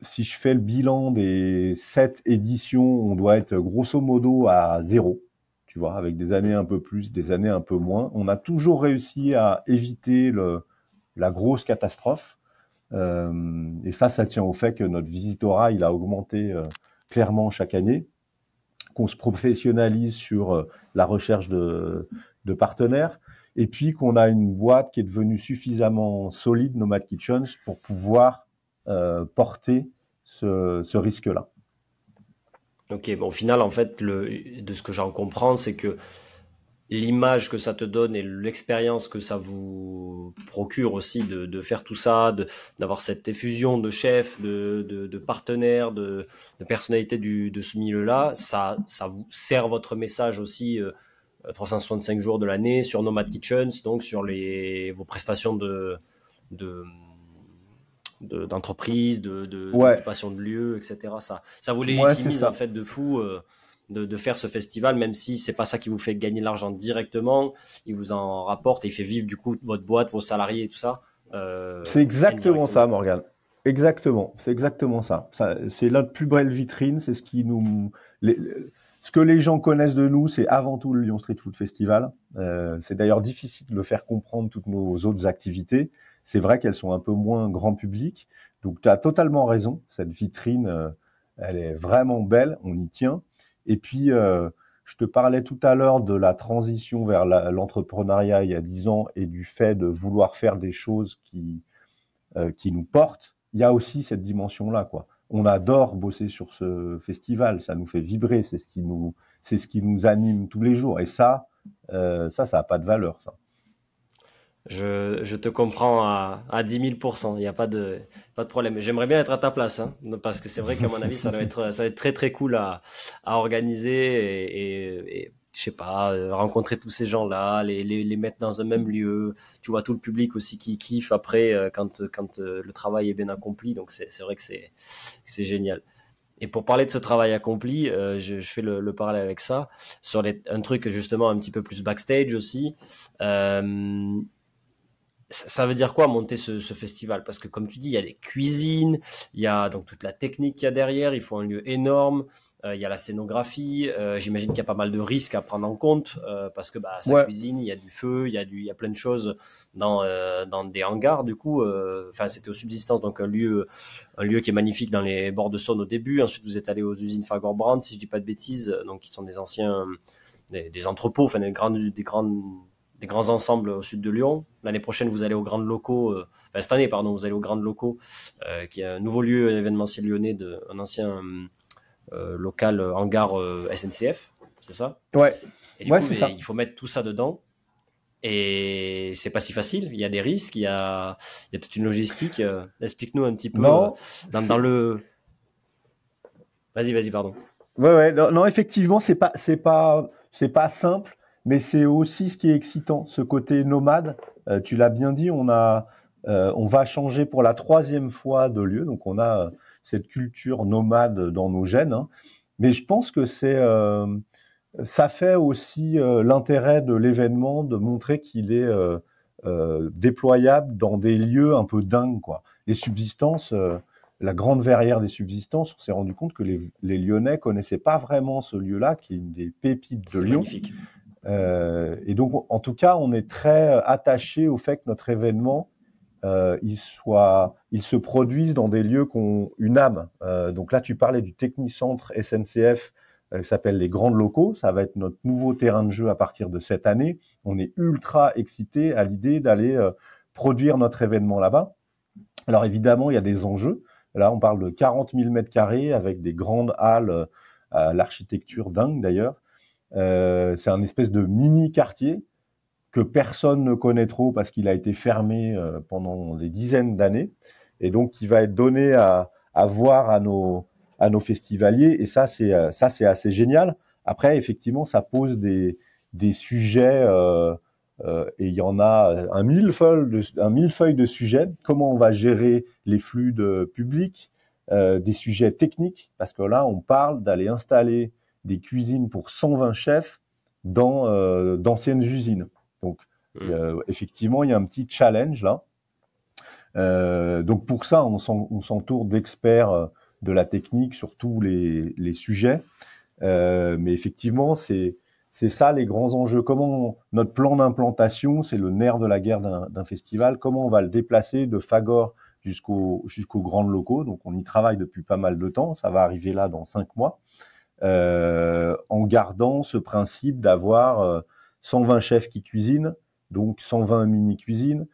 si je fais le bilan des sept éditions, on doit être grosso modo à zéro, tu vois, avec des années un peu plus, des années un peu moins. On a toujours réussi à éviter la grosse catastrophe. Euh, et ça, ça tient au fait que notre visitorat, il a augmenté euh, clairement chaque année, qu'on se professionnalise sur euh, la recherche de, de partenaires, et puis qu'on a une boîte qui est devenue suffisamment solide, Nomad Kitchens, pour pouvoir euh, porter ce, ce risque-là. Ok, bon, au final, en fait, le, de ce que j'en comprends, c'est que l'image que ça te donne et l'expérience que ça vous procure aussi de, de faire tout ça, d'avoir cette effusion de chefs, de, de, de partenaires, de, personnalités du, de ce milieu-là, ça, ça vous sert votre message aussi euh, 365 jours de l'année sur Nomad Kitchens, donc sur les, vos prestations de, de d'entreprise, de, de, d'occupation de lieu, etc. Ça, ça vous légitimise en fait de fou euh, de, de, faire ce festival, même si c'est pas ça qui vous fait gagner de l'argent directement. Il vous en rapporte et il fait vivre du coup votre boîte, vos salariés et tout ça. Euh, c'est exactement ça, Morgan. Exactement, c'est exactement ça. ça c'est notre plus belle vitrine, c'est ce qui nous. Les, ce que les gens connaissent de nous, c'est avant tout le Lyon Street Food Festival. Euh, c'est d'ailleurs difficile de le faire comprendre toutes nos autres activités. C'est vrai qu'elles sont un peu moins grand public. Donc tu as totalement raison. Cette vitrine, euh, elle est vraiment belle. On y tient. Et puis, euh, je te parlais tout à l'heure de la transition vers l'entrepreneuriat il y a dix ans et du fait de vouloir faire des choses qui, qui nous portent. Il y a aussi cette dimension-là, quoi on adore bosser sur ce festival, ça nous fait vibrer, c'est ce qui nous, anime tous les jours. Et ça, euh, ça, ça n'a pas de valeur. Je, te comprends à, à 10 000 Il n'y a pas de, pas de problème. J'aimerais bien être à ta place, hein, parce que c'est vrai qu'à mon avis, ça va être, ça va être très très cool à, à organiser et, et je sais pas, rencontrer tous ces gens-là, les, les, les, mettre dans un même lieu. Tu vois tout le public aussi qui kiffe après euh, quand, quand euh, le travail est bien accompli. Donc c'est vrai que c'est génial. et pour parler de ce travail accompli, euh, je, fais le, parallèle avec ça, sur un truc justement un petit peu plus backstage aussi. Euh, ça veut dire quoi monter ce, festival? Parce que comme tu dis, il y a des cuisines, il y a donc toute la technique qu'il y a derrière, il faut un lieu énorme, euh, il y a la scénographie, euh, j'imagine qu'il y a pas mal de risques à prendre en compte euh, parce que bah, sa cuisine, il y a du feu, il y a, du, il y a plein de choses dans, dans des hangars du coup. Enfin, c'était aux subsistances, donc un lieu, un lieu qui est magnifique dans les bords de Saône au début. Ensuite, vous êtes allé aux usines Fagor-Brand, si je dis pas de bêtises, donc qui sont des anciens des, des entrepôts, enfin des grandes, des grandes des grands ensembles au sud de Lyon. L'année prochaine, vous allez aux Grandes Locaux, euh, enfin cette année, pardon, vous allez aux Grandes Locaux, euh, qui est un nouveau lieu événementiel lyonnais, de, un ancien euh, local hangar SNCF, c'est ça? Ouais. Et du coup, il faut mettre tout ça dedans. Et c'est pas si facile. Il y a des risques, il y a, il y a toute une logistique. Explique-nous un petit peu dans, dans, le. Vas-y, vas-y, pardon. Ouais, ouais. Non, effectivement, c'est pas, c'est pas, c'est pas simple mais c'est aussi ce qui est excitant, ce côté nomade. Euh, tu l'as bien dit, on a, euh, on va changer pour la troisième fois de lieu, donc on a euh, cette culture nomade dans nos gènes. Hein. Mais je pense que c'est, ça fait aussi l'intérêt de l'événement de montrer qu'il est déployable dans des lieux un peu dingues, quoi. Les subsistances la grande verrière des subsistances, on s'est rendu compte que les, les, Lyonnais connaissaient pas vraiment ce lieu-là, qui est une des pépites de Lyon. Magnifique. Euh, et donc, en tout cas, on est très attaché au fait que notre événement, euh, il soit, il se produise dans des lieux qui ont une âme. Euh, donc là, tu parlais du Technicentre SNCF, qui s'appelle les Grandes Locaux. Ça va être notre nouveau terrain de jeu à partir de cette année. On est ultra excité à l'idée d'aller produire notre événement là-bas. Alors évidemment, il y a des enjeux. Là, on parle de 40 000 mètres carrés avec des grandes halles, l'architecture dingue d'ailleurs. Euh, c'est un espèce de mini quartier que personne ne connaît trop parce qu'il a été fermé euh, pendant des dizaines d'années et donc qui va être donné à, à voir à nos à nos festivaliers et ça c'est euh, ça c'est assez génial. Après effectivement ça pose des des sujets euh, euh, et il y en a un millefeuille de un millefeuille de sujets. Comment on va gérer les flux de public, euh, des sujets techniques parce que là on parle d'aller installer des cuisines pour 120 chefs dans euh, d'anciennes usines. Donc, mmh. effectivement, il y a un petit challenge là. Euh, donc pour ça, on s'entoure d'experts euh, de la technique sur tous les, les sujets. mais effectivement, c'est ça les grands enjeux. Comment notre plan d'implantation, c'est le nerf de la guerre d'un festival. Comment on va le déplacer de Fagor jusqu'aux grandes locaux. Donc on y travaille depuis pas mal de temps. Ça va arriver là dans cinq mois. Euh, en gardant ce principe d'avoir 120 euh, chefs qui cuisinent, donc 120 mini-cuisines,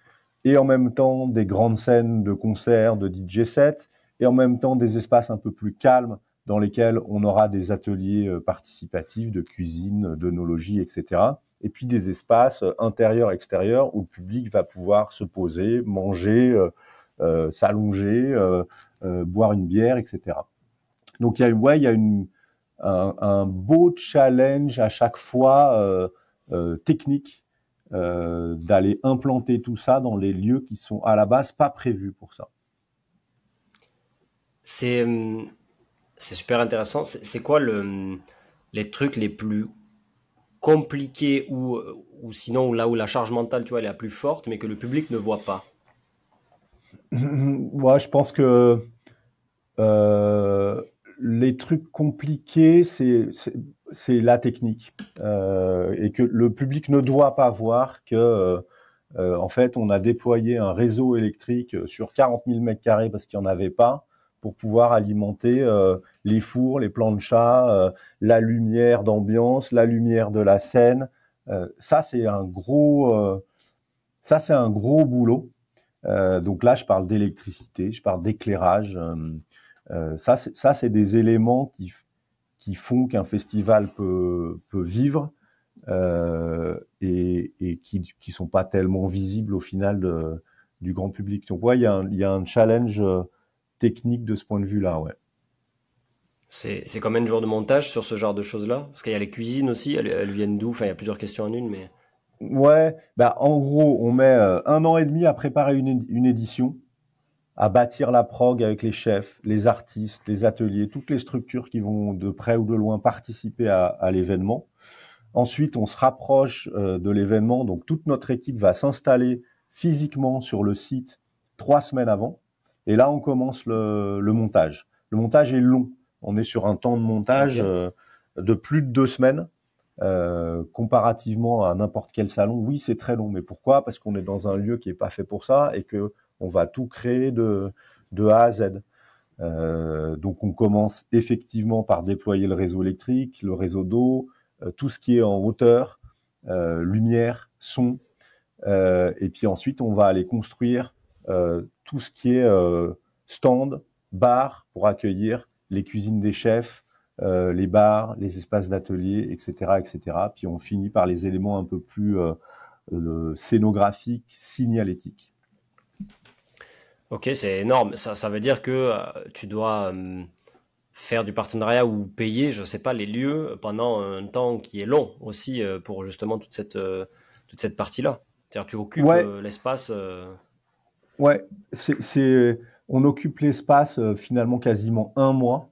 et en même temps des grandes scènes de concerts, de DJ sets, et en même temps des espaces un peu plus calmes dans lesquels on aura des ateliers euh, participatifs de cuisine, d'œnologie, etc. Et puis des espaces intérieurs-extérieurs où le public va pouvoir se poser, manger, s'allonger, boire une bière, etc. Donc il y a une, un, beau challenge à chaque fois euh, euh, technique euh, d'aller implanter tout ça dans les lieux qui sont à la base pas prévus pour ça. C'est c'est super intéressant. C'est quoi le, les trucs les plus compliqués ou, ou sinon là où la charge mentale tu vois, est la plus forte mais que le public ne voit pas? Moi, je pense que euh, les trucs compliqués, c'est la technique euh, et que le public ne doit pas voir que euh, euh, en fait on a déployé un réseau électrique sur 40 000 mètres carrés parce qu'il n'y en avait pas pour pouvoir alimenter les fours, les planchas, la lumière d'ambiance, la lumière de la scène. ça c'est un gros ça c'est un gros boulot. donc là je parle d'électricité, je parle d'éclairage. Euh, ça, c'est des éléments qui, qui font qu'un festival peut, peut vivre euh, et, et, qui ne sont pas tellement visibles au final de, du grand public. Donc, ouais, il y, a un, y a un challenge euh, technique de ce point de vue-là, ouais. C'est, combien de jours de montage sur ce genre de choses-là? Parce qu'il y a les cuisines aussi, elles, elles viennent d'où? Enfin, il y a plusieurs questions en une, mais. Ouais, bah en gros, on met un an et demi à préparer une, une édition. À bâtir la prog avec les chefs, les artistes, les ateliers, toutes les structures qui vont de près ou de loin participer à, l'événement. Ensuite, on se rapproche euh, de l'événement, donc toute notre équipe va s'installer physiquement sur le site trois semaines avant. Et là, on commence le, montage. Le montage est long. On est sur un temps de montage euh, de plus de deux semaines. Euh, comparativement à n'importe quel salon, oui, c'est très long. Mais pourquoi? Parce qu'on est dans un lieu qui n'est pas fait pour ça et que on va tout créer de, A à Z. Euh, donc on commence effectivement par déployer le réseau électrique, le réseau d'eau, tout ce qui est en hauteur, lumière, son, et puis ensuite on va aller construire tout ce qui est euh, stand, bar pour accueillir les cuisines des chefs, euh, les bars, les espaces d'atelier, etc., etc. Puis on finit par les éléments un peu plus euh, scénographiques, signalétiques. Ok, c'est énorme. Ça, ça, veut dire que tu dois faire du partenariat ou payer, je ne sais pas, les lieux pendant un temps qui est long aussi pour justement toute cette, toute cette partie-là. C'est-à-dire tu occupes l'espace. Ouais, c'est, on occupe l'espace euh, finalement quasiment un mois.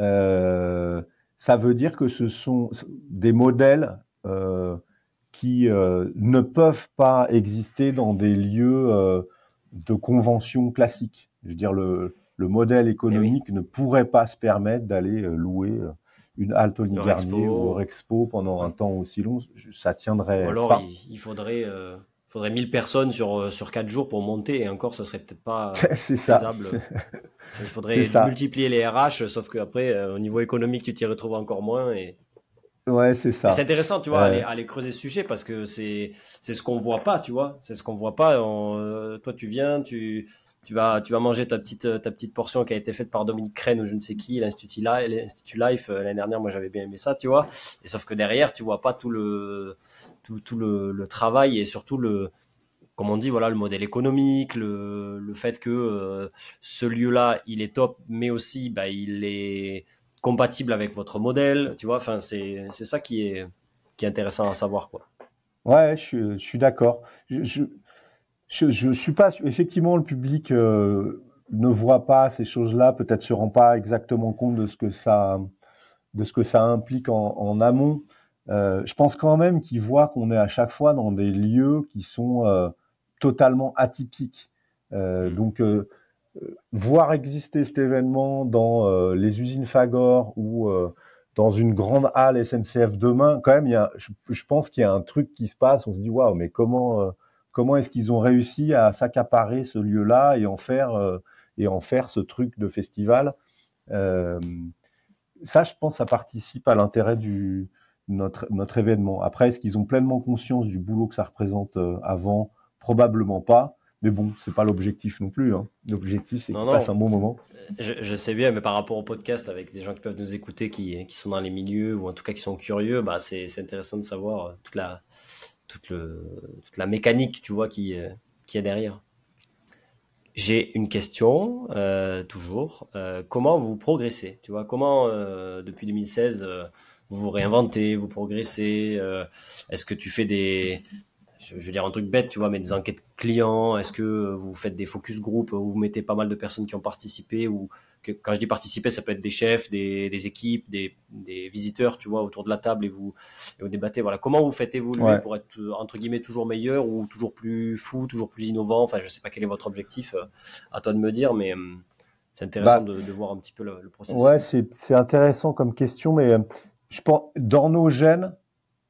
Euh, ça veut dire que ce sont des modèles euh, qui ne peuvent pas exister dans des lieux de convention classique. Je veux dire, le, le modèle économique eh ne pourrait pas se permettre d'aller louer une halte au Garnier ou au Rexpo pendant un temps aussi long. Ça tiendrait. Ou alors, Il, faudrait faudrait 1000 personnes sur, euh, sur 4 jours pour monter et encore ça serait peut-être pas faisable. Il faudrait multiplier les RH, sauf qu'après, euh, au niveau économique, tu t'y retrouves encore moins. Et... Ouais, c'est ça. C'est intéressant, tu vois, aller, aller, creuser ce sujet parce que c'est, c'est ce qu'on voit pas, tu vois. C'est ce qu'on voit pas. Euh, toi, tu viens, tu, tu vas, tu vas manger ta petite, ta petite portion qui a été faite par Dominique Crène ou je ne sais qui, l'Institut Life. L'année dernière, moi, j'avais bien aimé ça, tu vois. Et sauf que derrière, tu vois pas tout le, tout, tout le, le, travail et surtout le, comme on dit, voilà, le modèle économique, le, le fait que euh, ce lieu-là, il est top, mais aussi, bah, il est compatible avec votre modèle, tu vois. Enfin, c'est, c'est ça qui est, qui est intéressant à savoir, quoi. Ouais, je, je suis d'accord. Je, je, je, suis pas effectivement le public euh, ne voit pas ces choses-là, peut-être se rend pas exactement compte de ce que ça, de ce que ça implique en, en amont. Euh, je pense quand même qu'ils voient qu'on est à chaque fois dans des lieux qui sont euh, totalement atypiques. Mmh. donc, voir exister cet événement dans les usines Fagor ou dans une grande halle SNCF demain, quand même, il y a, je, pense qu'il y a un truc qui se passe. On se dit waouh, mais comment comment est-ce qu'ils ont réussi à s'accaparer ce lieu-là et en faire et en faire ce truc de festival. ça, je pense, ça participe à l'intérêt du notre, notre événement. Après, est-ce qu'ils ont pleinement conscience du boulot que ça représente euh, avant? Probablement pas. Mais bon, c'est pas l'objectif non plus. Hein. L'objectif, c'est qu'ils passent un bon moment. Je, je, sais bien, mais par rapport au podcast, avec des gens qui peuvent nous écouter, qui, qui sont dans les milieux, ou en tout cas qui sont curieux, bah c'est intéressant de savoir euh, toute la, toute, le, toute la mécanique, tu vois, qui, euh, qui est derrière. J'ai une question, euh, toujours. Euh, comment vous progressez Tu vois, comment, euh, depuis 2016, vous vous réinventez, vous progressez Est-ce que tu fais des, je veux dire un truc bête, tu vois, mais des enquêtes clients Est-ce que vous faites des focus group où vous mettez pas mal de personnes qui ont participé ou que, quand je dis participer, ça peut être des chefs, des, des équipes, des, des, visiteurs, tu vois, autour de la table et vous, et vous débattez. Voilà, comment vous faites évoluer pour être entre guillemets toujours meilleur ou toujours plus fou, toujours plus innovant? Enfin, je sais pas quel est votre objectif, euh, à toi de me dire, mais euh, c'est intéressant bah, de, de, voir un petit peu le, le processus. Ouais, c'est intéressant comme question, mais je pense, dans nos gènes,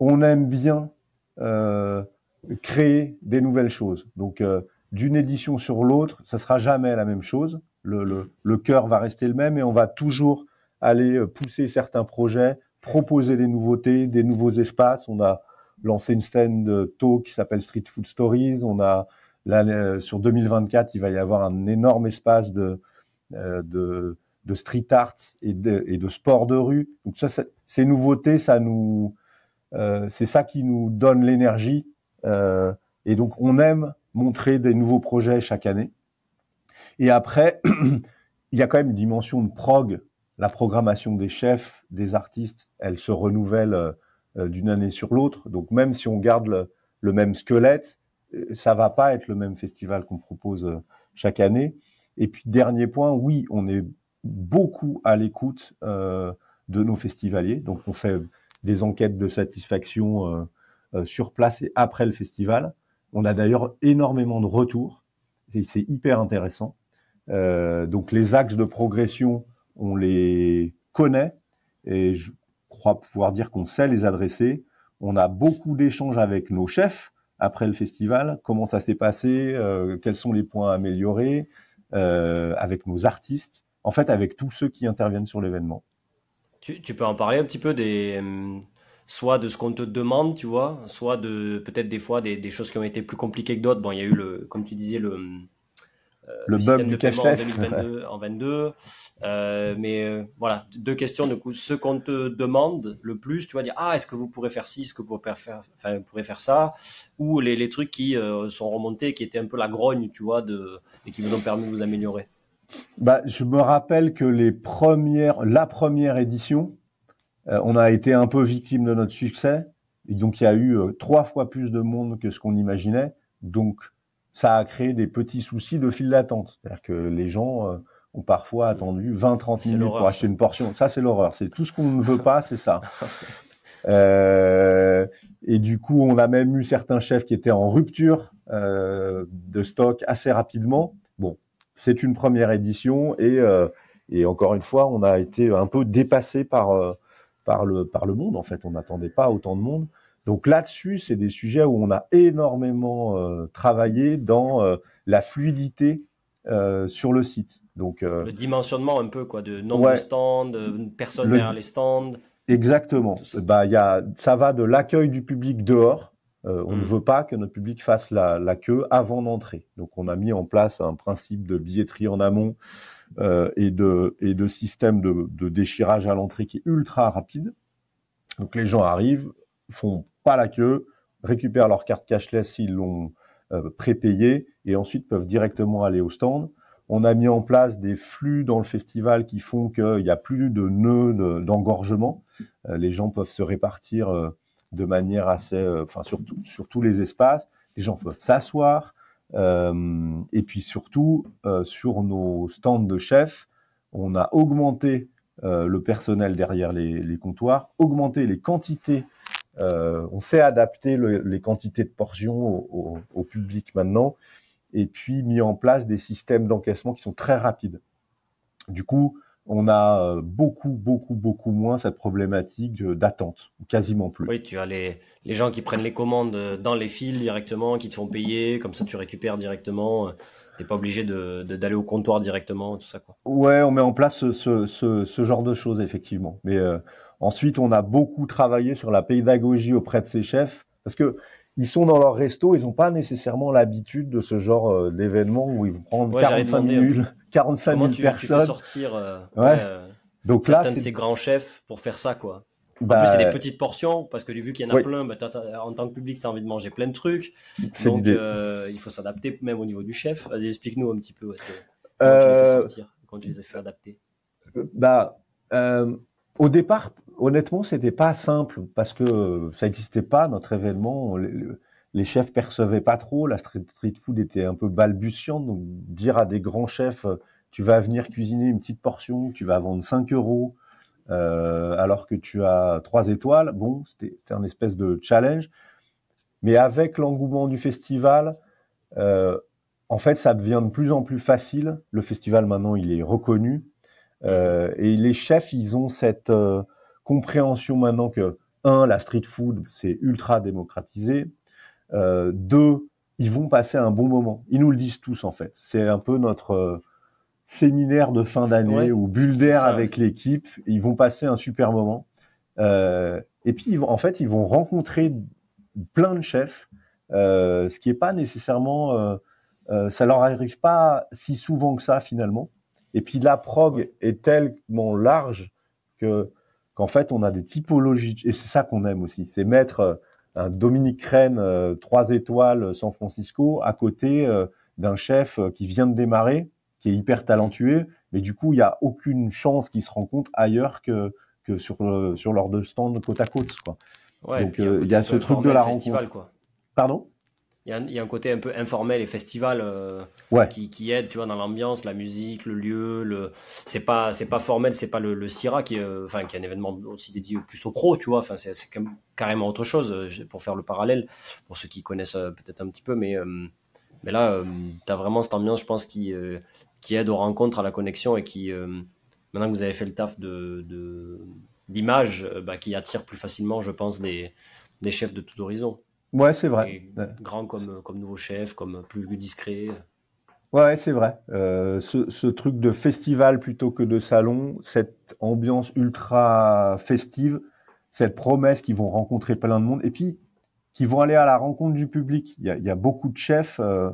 on aime bien euh, créer des nouvelles choses. Donc, euh, d'une édition sur l'autre, ça sera jamais la même chose. Le, le, le cœur va rester le même et on va toujours aller euh, pousser certains projets, proposer des nouveautés, des nouveaux espaces. On a lancé une scène de talk qui s'appelle Street Food Stories. On a là, euh, sur 2024, il va y avoir un énorme espace de, de de street art et de, et de sport de rue. Donc ça, ces nouveautés, ça nous, euh, c'est ça qui nous donne l'énergie. Euh, et donc on aime montrer des nouveaux projets chaque année. Et après, il y a quand même une dimension de prog. La programmation des chefs, des artistes, elle se renouvelle euh, d'une année sur l'autre. Donc même si on garde le, même squelette, ça va pas être le même festival qu'on propose chaque année. Et puis dernier point, oui, on est beaucoup à l'écoute euh, de nos festivaliers. Donc on fait des enquêtes de satisfaction euh, euh, sur place et après le festival. On a d'ailleurs énormément de retours et c'est hyper intéressant. donc les axes de progression, on les connaît et je crois pouvoir dire qu'on sait les adresser. On a beaucoup d'échanges avec nos chefs après le festival, comment ça s'est passé, quels sont les points à améliorer, avec nos artistes en fait, avec tous ceux qui interviennent sur l'événement. Tu, peux en parler un petit peu des, euh, soit de ce qu'on te demande, tu vois, soit de peut-être des fois des, choses qui ont été plus compliquées que d'autres. Bon, il y a eu le, comme tu disais, le, euh, le, bug du paiement en 2022, en 22. Euh, mais voilà, deux questions du coup. Ce qu'on te demande le plus, tu vas dire ah est-ce que vous pourrez faire ci, est-ce que vous pourrez faire, enfin vous pourrez faire ça, ou les, les trucs qui sont remontés, qui étaient un peu la grogne, tu vois, de et qui vous ont permis de vous améliorer. Bah, je me rappelle que les premières, la première édition, euh, on a été un peu victime de notre succès. Et donc, il y a eu euh, trois fois plus de monde que ce qu'on imaginait. Donc, ça a créé des petits soucis de file d'attente. C'est-à-dire que les gens euh, ont parfois attendu 20-30 minutes pour acheter une portion. Ça, c'est l'horreur. C'est tout ce qu'on ne veut pas, c'est ça. et du coup, on a même eu certains chefs qui étaient en rupture de stock assez rapidement. Bon, c'est une première édition et, euh, et encore une fois, on a été un peu dépassé par, euh, par, le, par le monde. En fait, on n'attendait pas autant de monde. Donc là-dessus, c'est des sujets où on a énormément euh, travaillé dans la fluidité sur le site. Donc le dimensionnement un peu quoi, de nombre de stands, de personnes derrière les stands. Exactement. Bah y a, ça va de l'accueil du public dehors euh, on ne mm. veut pas que notre public fasse la, queue avant d'entrer. Donc on a mis en place un principe de billetterie en amont euh, et, de, et de système de, déchirage à l'entrée qui est ultra rapide. Donc les gens arrivent, font pas la queue, récupèrent leur carte cashless s'ils l'ont euh, prépayée et ensuite peuvent directement aller au stand. On a mis en place des flux dans le festival qui font qu'il n'y a plus de nœuds d'engorgement. les gens peuvent se répartir de manière assez, euh, enfin sur tous les espaces. Les gens peuvent s'asseoir. Euh, et puis surtout, euh, sur nos stands de chefs, on a augmenté le personnel derrière les, comptoirs, augmenté les quantités. on sait adapter les quantités de portions au, au, public maintenant, et puis mis en place des systèmes d'encaissement qui sont très rapides. Du coup, on a euh, beaucoup, beaucoup, beaucoup moins cette problématique d'attente, quasiment plus. Oui, tu as les, les, gens qui prennent les commandes dans les fils directement, qui te font payer, comme ça tu récupères directement. Euh, tu n'es pas obligé d'aller de, d'aller au comptoir directement, tout ça. Quoi. Ouais, on met en place ce, ce, ce genre de choses, effectivement. Mais euh, ensuite, on a beaucoup travaillé sur la pédagogie auprès de ces chefs, parce que ils sont dans leur resto, ils n'ont pas nécessairement l'habitude de ce genre d'événement où ils vont prendre 45 minutes 45 000 tu, personnes. Tu fais sortir euh, ouais. Euh, Donc certains là, de ces grands chefs pour faire ça, quoi. En bah, plus, c'est des petites portions, parce que vu qu'il y en a plein, bah, en tant que public, tu as envie de manger plein de trucs. Donc, euh, il faut s'adapter même au niveau du chef. Vas-y, explique-nous un petit peu. Ouais, comment tu les fais sortir Comment tu les as fait adapter bah, Au départ, honnêtement, c'était pas simple, parce que ça n'existait pas, notre événement les chefs percevaient pas trop, la street, food était un peu balbutiante, donc dire à des grands chefs, euh, tu vas venir cuisiner une petite portion, tu vas vendre 5 euros, euh, alors que tu as 3 étoiles, bon, c'était un espèce de challenge. Mais avec l'engouement du festival, euh, en fait, ça devient de plus en plus facile. Le festival, maintenant, il est reconnu. et les chefs, ils ont cette compréhension maintenant que, un, la street food, c'est ultra démocratisé. Euh, deux, ils vont passer un bon moment. Ils nous le disent tous en fait. C'est un peu notre euh, séminaire de fin d'année ou bulle d'air avec l'équipe. Ils vont passer un super moment. Euh, et puis, en fait, ils vont rencontrer plein de chefs, ce qui n'est pas nécessairement, ça leur arrive pas si souvent que ça finalement. Et puis la prog est tellement large que qu'en fait, on a des typologies, et c'est ça qu'on aime aussi, c'est mettre un Dominique Crène, euh, trois étoiles San Francisco, à côté euh, d'un chef euh, qui vient de démarrer, qui est hyper talentueux, mais du coup, il n'y a aucune chance qu'il se rencontre ailleurs que, que sur, sur leurs deux stands côte à côte. Quoi. Donc, il y a ce truc de la rencontre. Quoi. Pardon? Il y, a un côté un peu informel et festival euh, qui, qui, aide, tu vois, dans l'ambiance, la musique, le lieu. Le... C'est pas, c'est pas formel, c'est pas le, le CIRA qui, euh, enfin, qui est un événement aussi dédié plus aux pros, tu vois. Enfin, c'est, c'est carrément autre chose euh, pour faire le parallèle pour ceux qui connaissent peut-être un petit peu, mais mais là, tu as vraiment cette ambiance, je pense, qui qui aide aux rencontres, à la connexion et qui, maintenant que vous avez fait le taf de, de d'image, bah, qui attire plus facilement, je pense, des, des chefs de tout horizon. Ouais, c'est vrai. grand comme, comme nouveau chef, comme plus discret. Ouais, c'est vrai. Euh, ce, ce, truc de festival plutôt que de salon, cette ambiance ultra festive, cette promesse qu'ils vont rencontrer plein de monde, et puis qu'ils vont aller à la rencontre du public. Il y a, il y a beaucoup de chefs euh,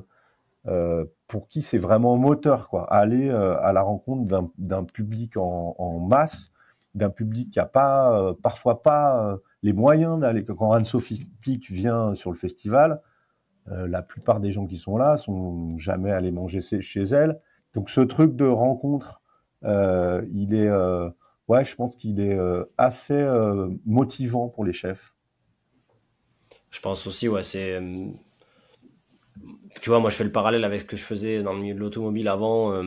euh, pour qui c'est vraiment moteur, quoi. Aller à la rencontre d'un public en, en masse, d'un public qui a pas, parfois pas les moyens d'aller. Quand Anne-Sophie Pic vient sur le festival, euh, la plupart des gens qui sont là sont jamais allés manger chez elle. Donc ce truc de rencontre, euh, il est, euh, ouais, je pense qu'il est assez motivant pour les chefs. Je pense aussi, ouais, c'est. Tu vois, moi je fais le parallèle avec ce que je faisais dans le milieu de l'automobile avant,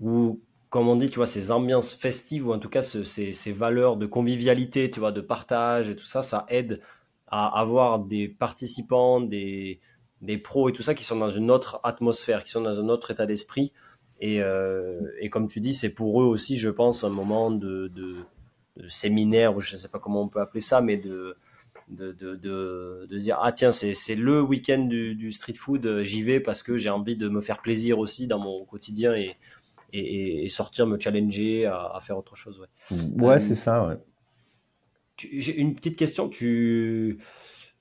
où comme on dit, tu vois, ces ambiances festives ou en tout cas ces, valeurs de convivialité, tu vois, de partage et tout ça, ça aide à avoir des participants, des, des pros et tout ça qui sont dans une autre atmosphère, qui sont dans un autre état d'esprit. Et, euh, comme tu dis, c'est pour eux aussi, je pense, un moment de, séminaire, ou je ne sais pas comment on peut appeler ça, mais de, de, de, dire ah tiens c'est le week-end du, du, street food j'y vais parce que j'ai envie de me faire plaisir aussi dans mon quotidien et, et, sortir, me challenger à, faire autre chose. Ouais, ouais euh, c'est ça. Ouais. J'ai une petite question. Tu,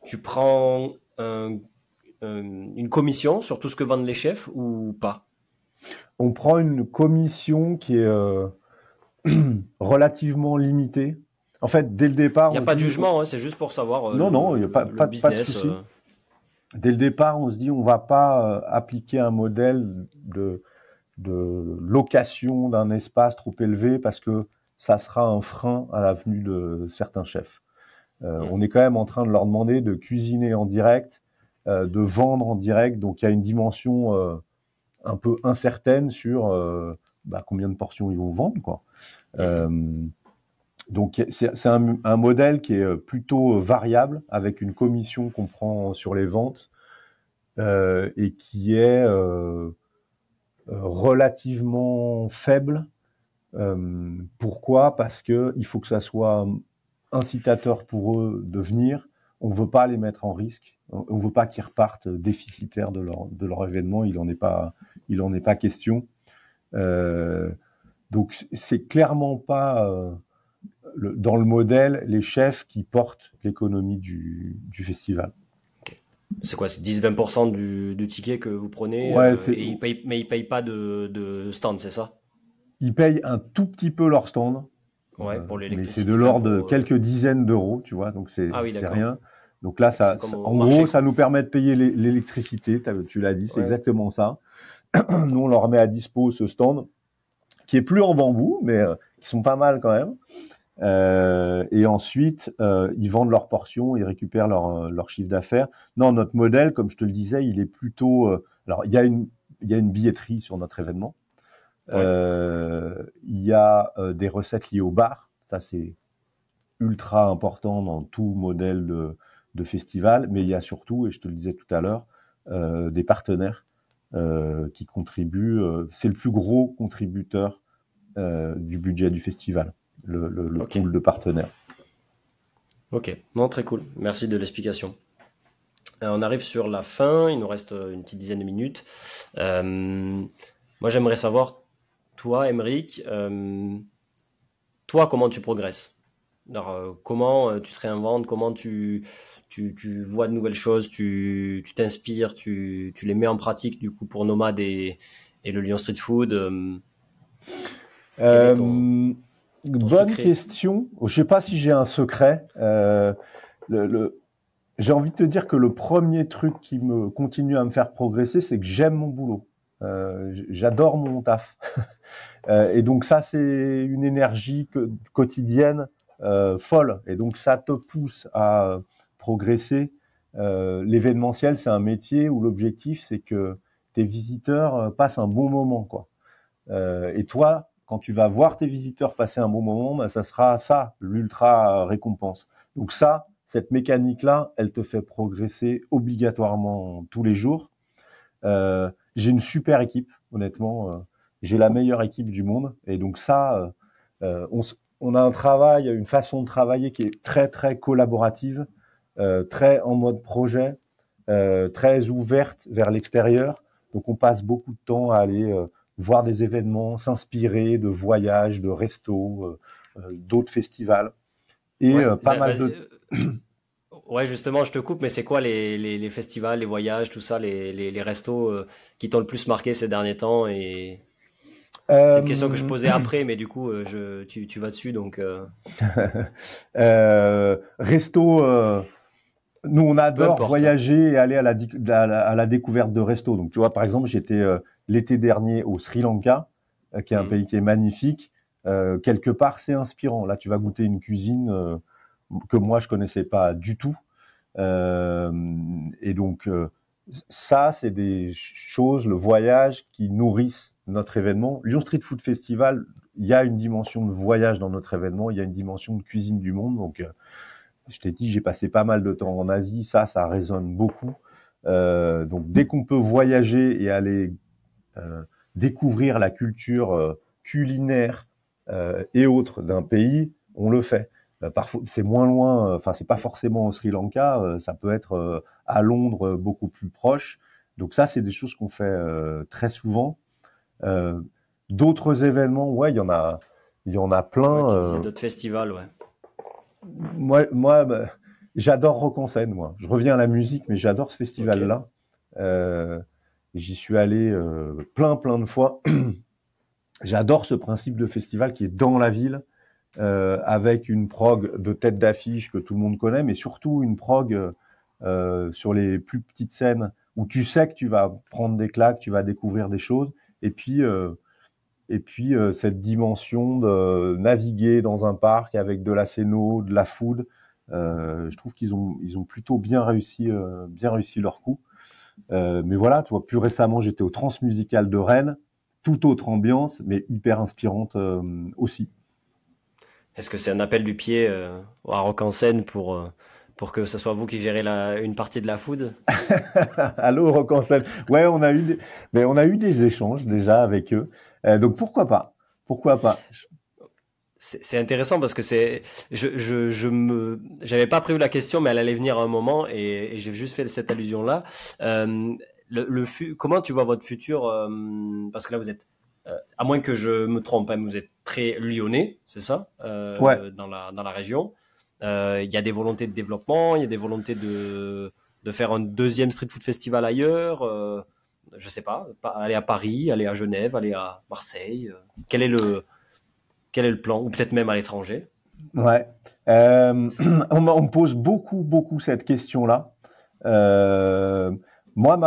tu prends une commission sur tout ce que vendent les chefs ou pas? On prend une commission qui est euh, relativement limitée. En fait, dès le départ. Il n'y a pas de jugement, hein, c'est juste pour savoir. Euh, non, non, il n'y a pas, pas, business, pas de souci. Dès le départ, on se dit on ne va pas appliquer un modèle de de location d'un espace trop élevé parce que ça sera un frein à la venue de certains chefs. Euh, on est quand même en train de leur demander de cuisiner en direct, euh, de vendre en direct, donc il y a une dimension euh, un peu incertaine sur bah, combien de portions ils vont vendre. Quoi. donc c'est un, un, modèle qui est plutôt variable, avec une commission qu'on prend sur les ventes et qui est relativement faible. Euh, pourquoi? Parce que il faut que ça soit incitateur pour eux de venir. On ne veut pas les mettre en risque. On ne veut pas qu'ils repartent déficitaires de leur, événement. Il n'en est pas, pas question. Euh, donc c'est clairement pas euh, dans le modèle les chefs qui portent l'économie du festival. C'est quoi C'est 10-20% du, du, ticket que vous prenez ouais, euh, et ils payent, Mais ils ne payent pas de, de stand, c'est ça? Ils payent un tout petit peu leur stand. Ouais, pour euh, l'électricité. Mais c'est de l'ordre de quelques dizaines d'euros, tu vois, donc c'est ah rien. Donc là, ça, en gros, ça nous permet de payer l'électricité, tu l'as dit, c'est exactement ça. nous, on leur met à dispo ce stand, qui est plus en bambou, mais euh, qui sont pas mal quand même. Euh, et ensuite, euh, ils vendent leurs portions, ils récupèrent leur, euh, leur chiffre d'affaires. Non, notre modèle, comme je te le disais, il est plutôt. Euh, alors, il y a une, il y a une billetterie sur notre événement. Euh, il y a des recettes liées au bar. Ça, c'est ultra important dans tout modèle de, de, festival. Mais il y a surtout, et je te le disais tout à l'heure, des partenaires qui contribuent. c'est le plus gros contributeur du budget du festival le, le, pool de partenaires. Ok, non, très cool. Merci de l'explication. Euh, on arrive sur la fin, il nous reste euh, une petite dizaine de minutes. Euh, moi, j'aimerais savoir, toi, Emeric, toi, comment tu progresses? Alors, Comment tu te réinventes? Comment tu, tu, tu, vois de nouvelles choses? Tu t'inspires? Tu, tu, les mets en pratique, du coup, pour Nomad et, et le Lyon Street Food Bonne question. Je sais pas si j'ai un secret. Euh, le, J'ai envie de te dire que le premier truc qui me continue à me faire progresser, c'est que j'aime mon boulot. Euh, J'adore mon taf. euh, et donc ça, c'est une énergie que, quotidienne euh, folle. Et donc ça te pousse à progresser l'événementiel, c'est un métier où l'objectif, c'est que tes visiteurs passent un bon moment, quoi. et toi, quand tu vas voir tes visiteurs passer un bon moment, ben, ça sera ça, l'ultra récompense. Donc ça, cette mécanique-là, elle te fait progresser obligatoirement tous les jours. Euh, j'ai une super équipe, honnêtement. Euh, j'ai la meilleure équipe du monde. Et donc ça, euh, on, a un travail, une façon de travailler qui est très, très collaborative, très en mode projet, très ouverte vers l'extérieur. Donc on passe beaucoup de temps à aller voir des événements, s'inspirer de voyages, de restos, d'autres festivals. Et pas mal de... Ouais, justement, je te coupe, mais c'est quoi les, les, festivals, les voyages, tout ça, les, les restos euh, qui t'ont le plus marqué ces derniers temps et... C'est une question que je posais euh, après, mais du coup, euh, je, tu, tu vas dessus, donc... resto, nous, on adore voyager et aller à la, à la, découverte de restos. Donc, tu vois, par exemple, j'étais l'été dernier au Sri Lanka, qui est un mmh. pays qui est magnifique. quelque part, c'est inspirant. Là, tu vas goûter une cuisine que moi je connaissais pas du tout. Euh, et donc euh, ça, c'est des choses, le voyage qui nourrissent notre événement. Lyon Street Food Festival, il y a une dimension de voyage dans notre événement, il y a une dimension de cuisine du monde. Donc, euh, je t'ai dit, j'ai passé pas mal de temps en Asie, ça, ça résonne beaucoup. Euh, donc, dès qu'on peut voyager et aller euh, découvrir la culture culinaire et autres d'un pays, on le fait. Euh, parfois, c'est moins loin. Euh, enfin, c'est pas forcément au Sri Lanka. Euh, ça peut être à Londres, beaucoup plus proche. Donc ça, c'est des choses qu'on fait très souvent. D'autres événements, ouais, il y en a, il y en a plein. d'autres festivals, ouais. Moi, moi, bah, j'adore Rock en scène, moi. Je reviens à la musique, mais j'adore ce festival-là. J'y suis allé plein, plein de fois. j'adore ce principe de festival qui est dans la ville euh, avec une prog de tête d'affiche que tout le monde connaît, mais surtout une prog euh, sur les plus petites scènes où tu sais que tu vas prendre des claques, tu vas découvrir des choses, et puis euh, et puis euh, cette dimension de naviguer dans un parc avec de la scéno, de la food, euh, je trouve qu'ils ont ils ont plutôt bien réussi bien réussi leur coup. Mais voilà, tu vois, plus récemment j'étais au Transmusical de Rennes, toute autre ambiance, mais hyper inspirante aussi. Est-ce que c'est un appel du pied euh, à Rock en scène pour, euh, pour que ce soit vous qui gérez la, une partie de la food? Allô Rock en scène. Ouais, on a eu des, mais on a eu des échanges déjà avec eux. Euh, donc pourquoi pas? Pourquoi pas? C'est intéressant parce que c'est je, je, je me j'avais pas prévu la question mais elle allait venir à un moment et, j'ai juste fait cette allusion là euh, le, le comment tu vois votre futur euh, parce que là vous êtes euh, à moins que je me trompe, hein, vous êtes très lyonnais, c'est ça, euh, dans, la, dans la région. Euh, il y a des volontés de développement, il y a des volontés de, de faire un deuxième street food festival ailleurs. je sais pas, aller à Paris, aller à Genève, aller à Marseille. quel est le quel est le plan, ou peut-être même à l'étranger Ouais, on, on, me pose beaucoup beaucoup cette question-là. moi,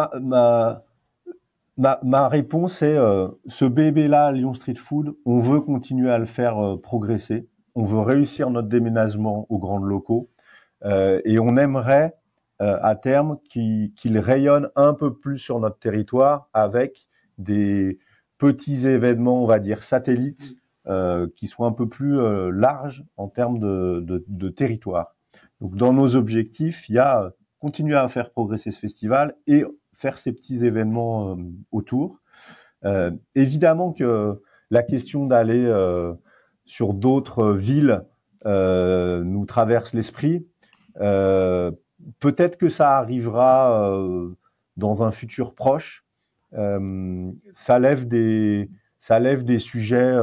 ma, réponse est euh, ce bébé-là, Lyon Street Food, on veut continuer à le faire euh, progresser. On veut réussir notre déménagement aux grands locaux euh, et on aimerait à terme qu'il rayonne un peu plus sur notre territoire avec des petits événements, on va dire satellites, qui soient un peu plus larges en termes de, territoire. Donc dans nos objectifs, il y a continuer à faire progresser ce festival et faire ces petits événements euh, autour. Euh, évidemment que la question d'aller euh, sur d'autres villes nous traverse l'esprit. Peut-être que ça arrivera dans un futur proche. ça lève des ça lève des sujets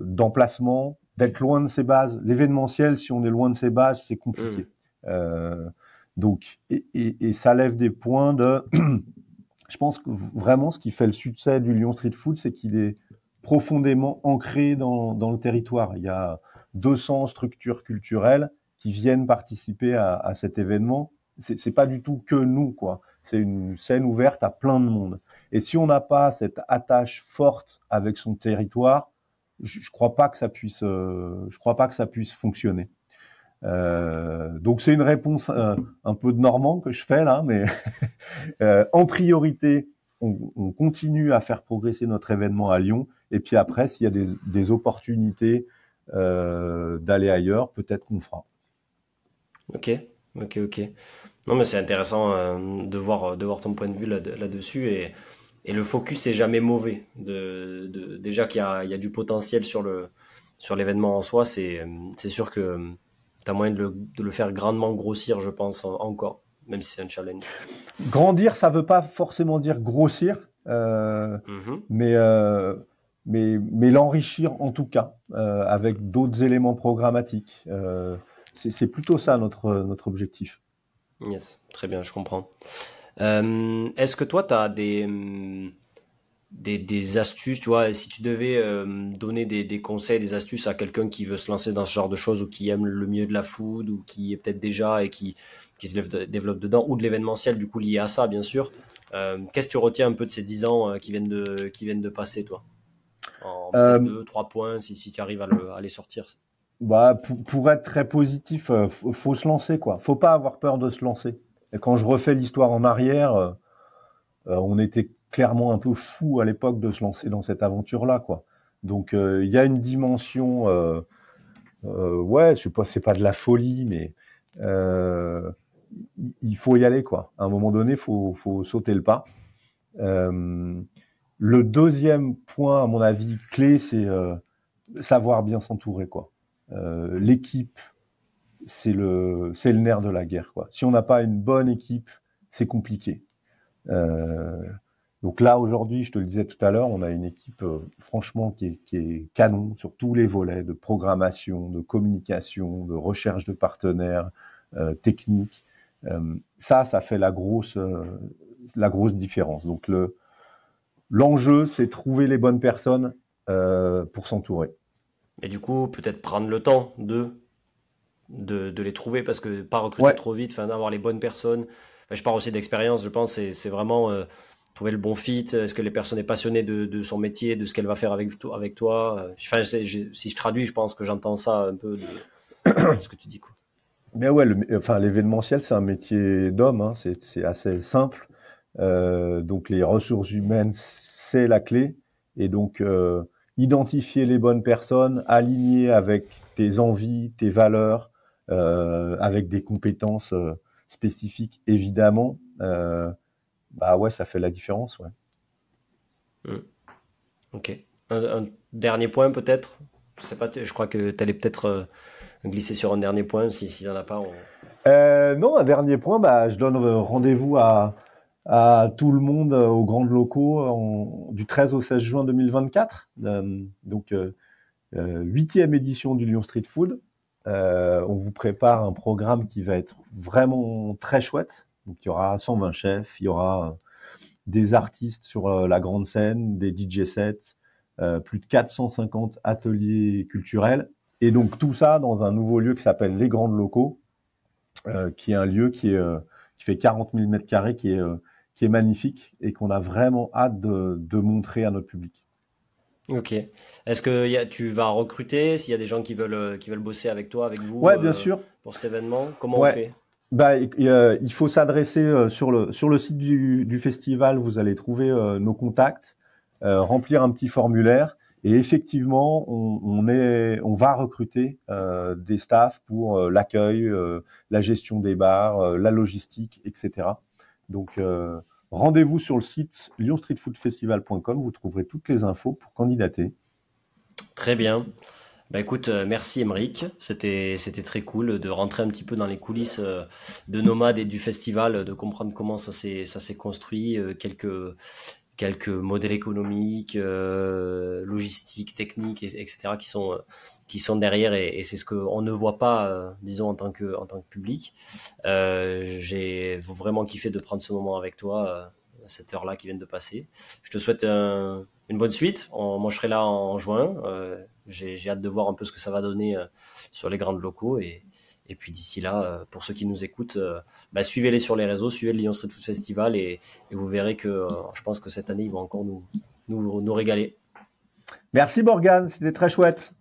d'emplacement, d'être loin de ses bases. L'événementiel, si on est loin de ses bases, c'est compliqué. Mmh. donc, et, et, et, ça lève des points de je pense que vraiment ce qui fait le succès du Lyon Street Food, c'est qu'il est profondément ancré dans, dans, le territoire. Il y a 200 structures culturelles qui viennent participer à, à cet événement. C'est pas du tout que nous, quoi. C'est une scène ouverte à plein de monde. Et si on n'a pas cette attache forte avec son territoire, je, je crois pas que ça puisse, euh, je crois pas que ça puisse fonctionner. donc c'est une réponse un peu de normand que je fais là, mais en priorité, on, continue à faire progresser notre événement à Lyon. Et puis après, s'il y a des, opportunités d'aller ailleurs, peut-être qu'on fera. Ok, ok, ok. Non, mais c'est intéressant de voir de voir ton point de vue là, là-dessus et et le focus est jamais mauvais. De, de déjà qu'il y a, il y a du potentiel sur le sur l'événement en soi, c'est sûr que tu as moyen de le, de le, faire grandement grossir, je pense, encore, même si c'est un challenge. Grandir, ça veut pas forcément dire grossir, euh, mm-hmm. mais, euh, mais, mais l'enrichir en tout cas, euh, avec d'autres éléments programmatiques. C'est plutôt ça notre, notre objectif. Yes, très bien, je comprends. Euh, est-ce que toi, tu as des, des, des, astuces, tu vois, si tu devais euh, donner des, des, conseils, des astuces à quelqu'un qui veut se lancer dans ce genre de choses ou qui aime le mieux de la food ou qui est peut-être déjà et qui, qui se développe dedans ou de l'événementiel du coup lié à ça, bien sûr. Euh, qu'est-ce que tu retiens un peu de ces 10 ans qui, viennent de, qui viennent de passer, toi? En 2, 3 points, si, si tu arrives à, le, à les sortir bah, pour, pour, être très positif, faut, faut se lancer, quoi. Faut pas avoir peur de se lancer. Quand je refais l'histoire en arrière, euh, euh, on était clairement un peu fou à l'époque de se lancer dans cette aventure-là, quoi. Donc euh, il y a une dimension, ouais, sais pas, c'est pas de la folie, mais il faut y aller, quoi. À un moment donné, faut, faut sauter le pas. le deuxième point, à mon avis, clé, c'est savoir bien s'entourer, quoi. L'équipe, c'est le, c'est le nerf de la guerre. Quoi. Si on n'a pas une bonne équipe, c'est compliqué. Euh, donc là, aujourd'hui, je te le disais tout à l'heure, on a une équipe euh, franchement qui est, est, canon sur tous les volets de programmation, de communication, de recherche de partenaires euh, techniques. Euh, ça, ça fait la grosse, la grosse différence. Donc le, l'enjeu, c'est trouver les bonnes personnes pour s'entourer. Et du coup, peut-être prendre le temps de de, les trouver parce que pas recruter trop vite, d'avoir les bonnes personnes. je parle aussi d'expérience, je pense, c'est vraiment euh, trouver le bon fit. Est-ce que les personnes sont passionnées de, son métier, de ce qu'elle va faire avec, avec toi? Enfin, si je traduis, je pense que j'entends ça un peu de, ce que tu dis. Quoi. Mais ouais, enfin, l'événementiel, c'est un métier d'homme, hein, c'est assez simple. Euh, donc les ressources humaines, c'est la clé. Et donc, euh, identifier les bonnes personnes, aligner avec tes envies, tes valeurs, euh, avec des compétences euh, spécifiques évidemment, euh, bah ouais, ça fait la différence, ouais. Hmm. Ok. Un, dernier point peut-être? Je sais pas. Je crois que tu allais peut-être glisser sur un dernier point si s'il n'y en a pas. non, un dernier point. Bah, je donne rendez-vous à, à tout le monde aux grandes locaux du 13 au 16 juin 2024. donc huitième édition du Lyon Street Food. Euh, on vous prépare un programme qui va être vraiment très chouette. Il y aura 120 chefs, il y aura euh, des artistes sur euh, la grande scène, des DJ sets, plus de 450 ateliers culturels. Et donc tout ça dans un nouveau lieu qui s'appelle Les Grandes Locaux, qui est un lieu qui, fait 40 000 mètres carrés, qui est, qui est magnifique et qu'on a vraiment hâte de montrer à notre public. Ok. Est-ce que tu vas recruter S'il y a des gens qui veulent, euh, qui veulent bosser avec toi, avec vous Ouais, bien euh, sûr. Pour cet événement, comment on fait? Bah, il faut s'adresser euh, sur le, sur le site du, festival, vous allez trouver nos contacts, remplir un petit formulaire et effectivement, on, est, on va recruter des staffs pour l'accueil, la gestion des bars, la logistique, etc. Donc, Rendez-vous sur le site lyonstreetfoodfestival.com, vous trouverez toutes les infos pour candidater. Très bien. Bah écoute, euh, merci Emeric, c'était c'était très cool de rentrer un petit peu dans les coulisses euh, de Nomade et du festival, de comprendre comment ça s'est ça s'est construit, euh, quelques quelques modèles économiques, logistiques, techniques, etc. qui sont qui sont derrière et, c'est ce qu'on ne voit pas, disons en tant que en tant que public. J'ai vraiment kiffé de prendre ce moment avec toi cette heure-là qui vient de passer. Je te souhaite une bonne suite. moi, je serai là en juin. J'ai hâte de voir un peu ce que ça va donner euh, sur les grandes locaux. Et, et puis d'ici là, euh, pour ceux qui nous écoutent, euh, bah, suivez-les sur les réseaux, suivez le Lyon Street Food Festival et, et vous verrez que je pense que cette année, ils vont encore nous, nous, nous régaler. Merci Morgane, c'était très chouette.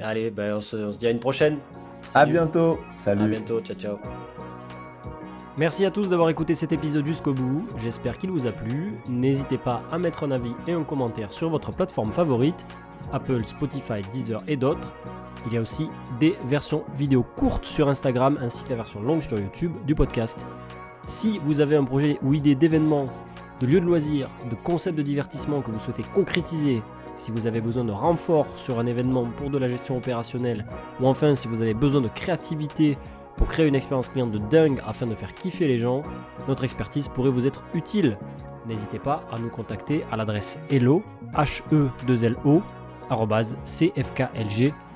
Allez, bah, on, se, on se dit à une prochaine. À bientôt. Salut. À bientôt. Ciao, ciao. Merci à tous d'avoir écouté cet épisode jusqu'au bout. J'espère qu'il vous a plu. N'hésitez pas à mettre un avis et un commentaire sur votre plateforme favorite, Apple, Spotify, Deezer et d'autres. Il y a aussi des versions vidéo courtes sur Instagram ainsi que la version longue sur YouTube du podcast. Si vous avez un projet ou idée d'événement, de lieu de loisirs, de concept de divertissement que vous souhaitez concrétiser, si vous avez besoin de renfort sur un événement pour de la gestion opérationnelle, ou enfin si vous avez besoin de créativité pour créer une expérience client de dingue afin de faire kiffer les gens, notre expertise pourrait vous être utile. N'hésitez pas à nous contacter à l'adresse hello, h e 2 l o cfklg.com.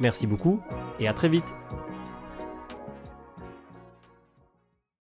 Merci beaucoup et à très vite.